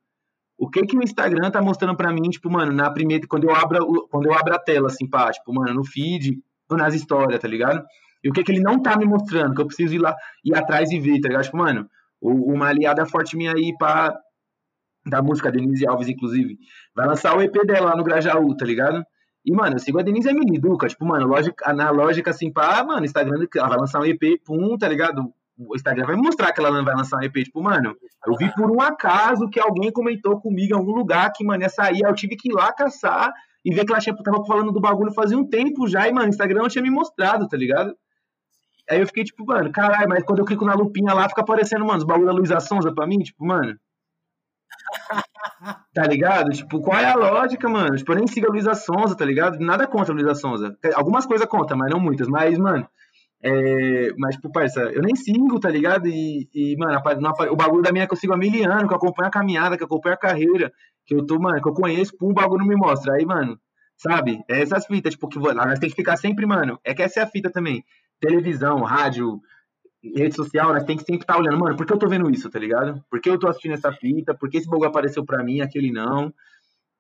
o que que o Instagram tá mostrando para mim, tipo, mano, na primeira, quando eu abro, quando eu abro a tela, assim, pá, tipo, mano, no feed, ou nas histórias, tá ligado? E o que que ele não tá me mostrando, que eu preciso ir lá, ir atrás e ver, tá ligado? Tipo, mano, uma aliada forte minha aí, pá, da música, Denise Alves, inclusive, vai lançar o EP dela lá no Grajaú, tá ligado? E, mano, eu sigo a Denise Duca, tipo, mano, lógica, na lógica assim, pá, mano, Instagram, ela vai lançar um EP, pum, tá ligado? O Instagram vai mostrar que ela não vai lançar um EP, tipo, mano, eu vi por um acaso que alguém comentou comigo em algum lugar que, mano, ia sair, eu tive que ir lá caçar e ver que ela tinha, tava falando do bagulho fazia um tempo já, e, mano, o Instagram não tinha me mostrado, tá ligado? Aí eu fiquei, tipo, mano, caralho, mas quando eu clico na lupinha lá, fica aparecendo, mano, os bagulhos da Luísa Sonza pra mim, tipo, mano. (laughs) Tá ligado? Tipo, qual é a lógica, mano? Tipo, eu nem sigo a Luísa Sonza, tá ligado? Nada contra a Luísa Sonza. Algumas coisas conta, mas não muitas. Mas, mano, é... mas, tipo, parça, eu nem sigo, tá ligado? E, e mano, o bagulho da minha é que eu sigo há mil anos, que eu acompanho a caminhada, que eu acompanho a carreira, que eu tô, mano, que eu conheço, o bagulho não me mostra. Aí, mano, sabe? É essas fitas, tipo, que nós tem que ficar sempre, mano. É que essa é a fita também. Televisão, rádio, rede social, nós tem que sempre estar tá olhando, mano, por que eu tô vendo isso, tá ligado? Por que eu tô assistindo essa fita? Por que esse bagulho apareceu pra mim, aquele não?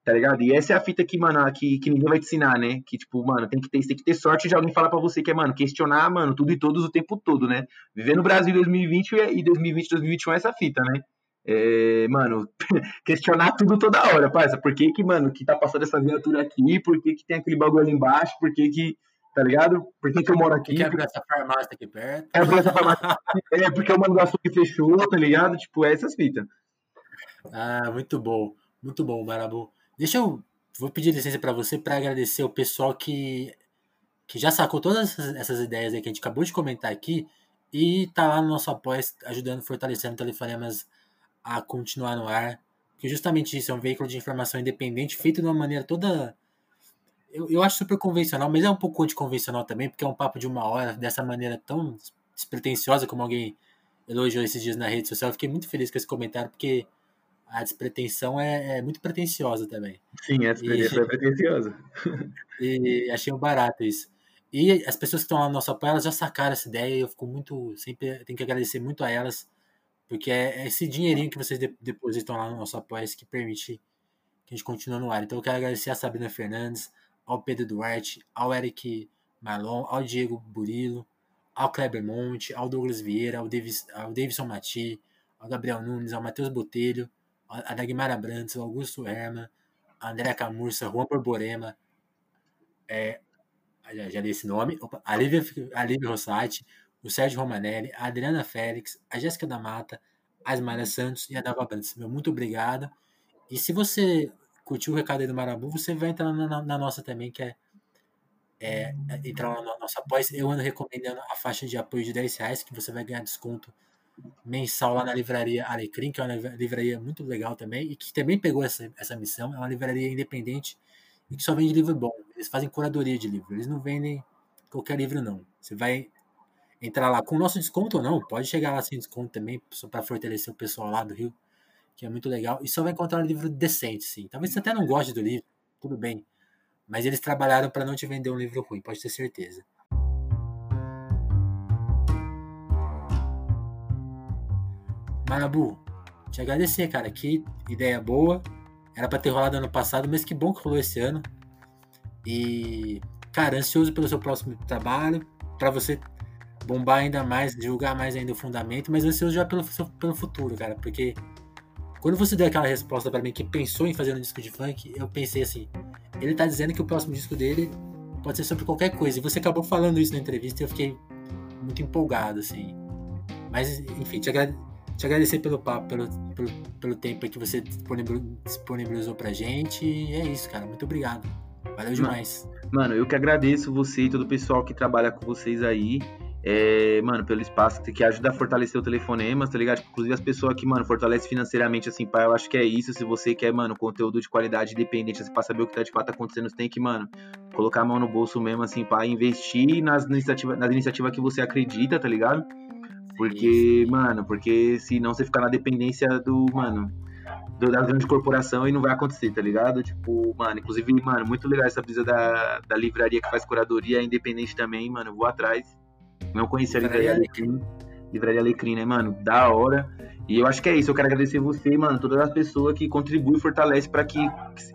Tá ligado? E essa é a fita que, mano, que, que ninguém vai te ensinar, né? Que, tipo, mano, tem que ter, tem que ter sorte de alguém falar pra você que é, mano, questionar, mano, tudo e todos o tempo todo, né? Viver no Brasil 2020 e 2020, 2021 é essa fita, né? É, mano, (laughs) questionar tudo toda hora, parça. Por que que, mano, que tá passando essa viatura aqui? Por que que tem aquele bagulho ali embaixo? Por que que tá ligado? Por que, que eu moro aqui? Quer abrir essa farmácia aqui perto? É, abrir essa farmácia. é, porque o Mano do Açougue fechou, tá ligado? Tipo, é essas fitas. Ah, muito bom. Muito bom, Marabu. Deixa eu. Vou pedir licença para você para agradecer o pessoal que, que já sacou todas essas, essas, ideias aí que a gente acabou de comentar aqui e tá lá no nosso apoio ajudando, fortalecendo telefonemas a continuar no ar. Porque justamente isso é um veículo de informação independente feito de uma maneira toda eu, eu acho super convencional, mas é um pouco anticonvencional também, porque é um papo de uma hora, dessa maneira tão despretensiosa como alguém elogiou esses dias na rede social. Eu fiquei muito feliz com esse comentário, porque a despretensão é, é muito pretensiosa também. Sim, a despretensão e, é pretensiosa. (laughs) E achei um barato isso. E as pessoas que estão lá no nosso apoio, elas já sacaram essa ideia e eu fico muito. Sempre tenho que agradecer muito a elas, porque é esse dinheirinho que vocês depositam lá no nosso apoio que permite que a gente continue no ar. Então eu quero agradecer a Sabrina Fernandes, ao Pedro Duarte, ao Eric Malon, ao Diego Burilo, ao Kleber Monte, ao Douglas Vieira, ao, Davis, ao Davidson Mati, ao Gabriel Nunes, ao Matheus Botelho, a Dagmar Abrantes, ao Augusto Herman, a André Camurça, Juan Borborema, é, já, já li esse nome, opa, a Lívia, a Lívia Rossati, o Sérgio Romanelli, a Adriana Félix, a Jéssica da Mata, a Ismaria Santos e a Dava Brantes. Meu muito obrigado. E se você curtiu o recado aí do Marabu, você vai entrar na, na nossa também, que é, é, é entrar lá na nossa apoio. Eu ando recomendando a faixa de apoio de 10 reais, que você vai ganhar desconto mensal lá na livraria Alecrim, que é uma livraria muito legal também, e que também pegou essa, essa missão. É uma livraria independente e que só vende livro bom. Eles fazem curadoria de livro, eles não vendem qualquer livro, não. Você vai entrar lá com o nosso desconto ou não, pode chegar lá sem desconto também, só para fortalecer o pessoal lá do Rio que é muito legal. E só vai encontrar um livro decente, sim. Talvez você até não goste do livro, tudo bem. Mas eles trabalharam para não te vender um livro ruim, pode ter certeza. Marabu, te agradecer, cara. Que ideia boa. Era para ter rolado ano passado, mas que bom que rolou esse ano. E, cara, ansioso pelo seu próximo trabalho, para você bombar ainda mais, divulgar mais ainda o fundamento, mas ansioso já pelo, pelo futuro, cara, porque quando você deu aquela resposta para mim que pensou em fazer um disco de funk, eu pensei assim: ele tá dizendo que o próximo disco dele pode ser sobre qualquer coisa. E você acabou falando isso na entrevista e eu fiquei muito empolgado, assim. Mas, enfim, te, te agradecer pelo papo, pelo, pelo, pelo tempo que você disponibilizou pra gente. E é isso, cara. Muito obrigado. Valeu demais. Mano, eu que agradeço você e todo o pessoal que trabalha com vocês aí é, mano, pelo espaço que, ajuda a fortalecer o telefonema, tá ligado? Inclusive as pessoas que, mano, fortalece financeiramente, assim, pá, eu acho que é isso. Se você quer, mano, conteúdo de qualidade independente, assim, pra saber o que tá de fato acontecendo, você tem que, mano, colocar a mão no bolso mesmo, assim, pra investir nas iniciativas nas iniciativa que você acredita, tá ligado? Porque, mano, porque senão você ficar na dependência do, mano, do, da grande corporação e não vai acontecer, tá ligado? Tipo, mano, inclusive, mano, muito legal essa brisa da, da livraria que faz curadoria, independente também, mano, vou atrás não conhecia a Livraria Alecrim. Livraria Alecrim, né, mano? Da hora. E eu acho que é isso. Eu quero agradecer você, mano, todas as pessoas que contribuem e fortalecem para que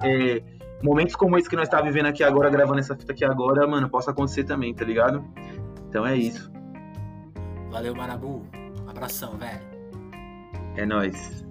é, momentos como esse que nós estamos tá vivendo aqui agora, gravando essa fita aqui agora, mano, possa acontecer também, tá ligado? Então é isso. Valeu, Marabu. Abração, velho. É nóis.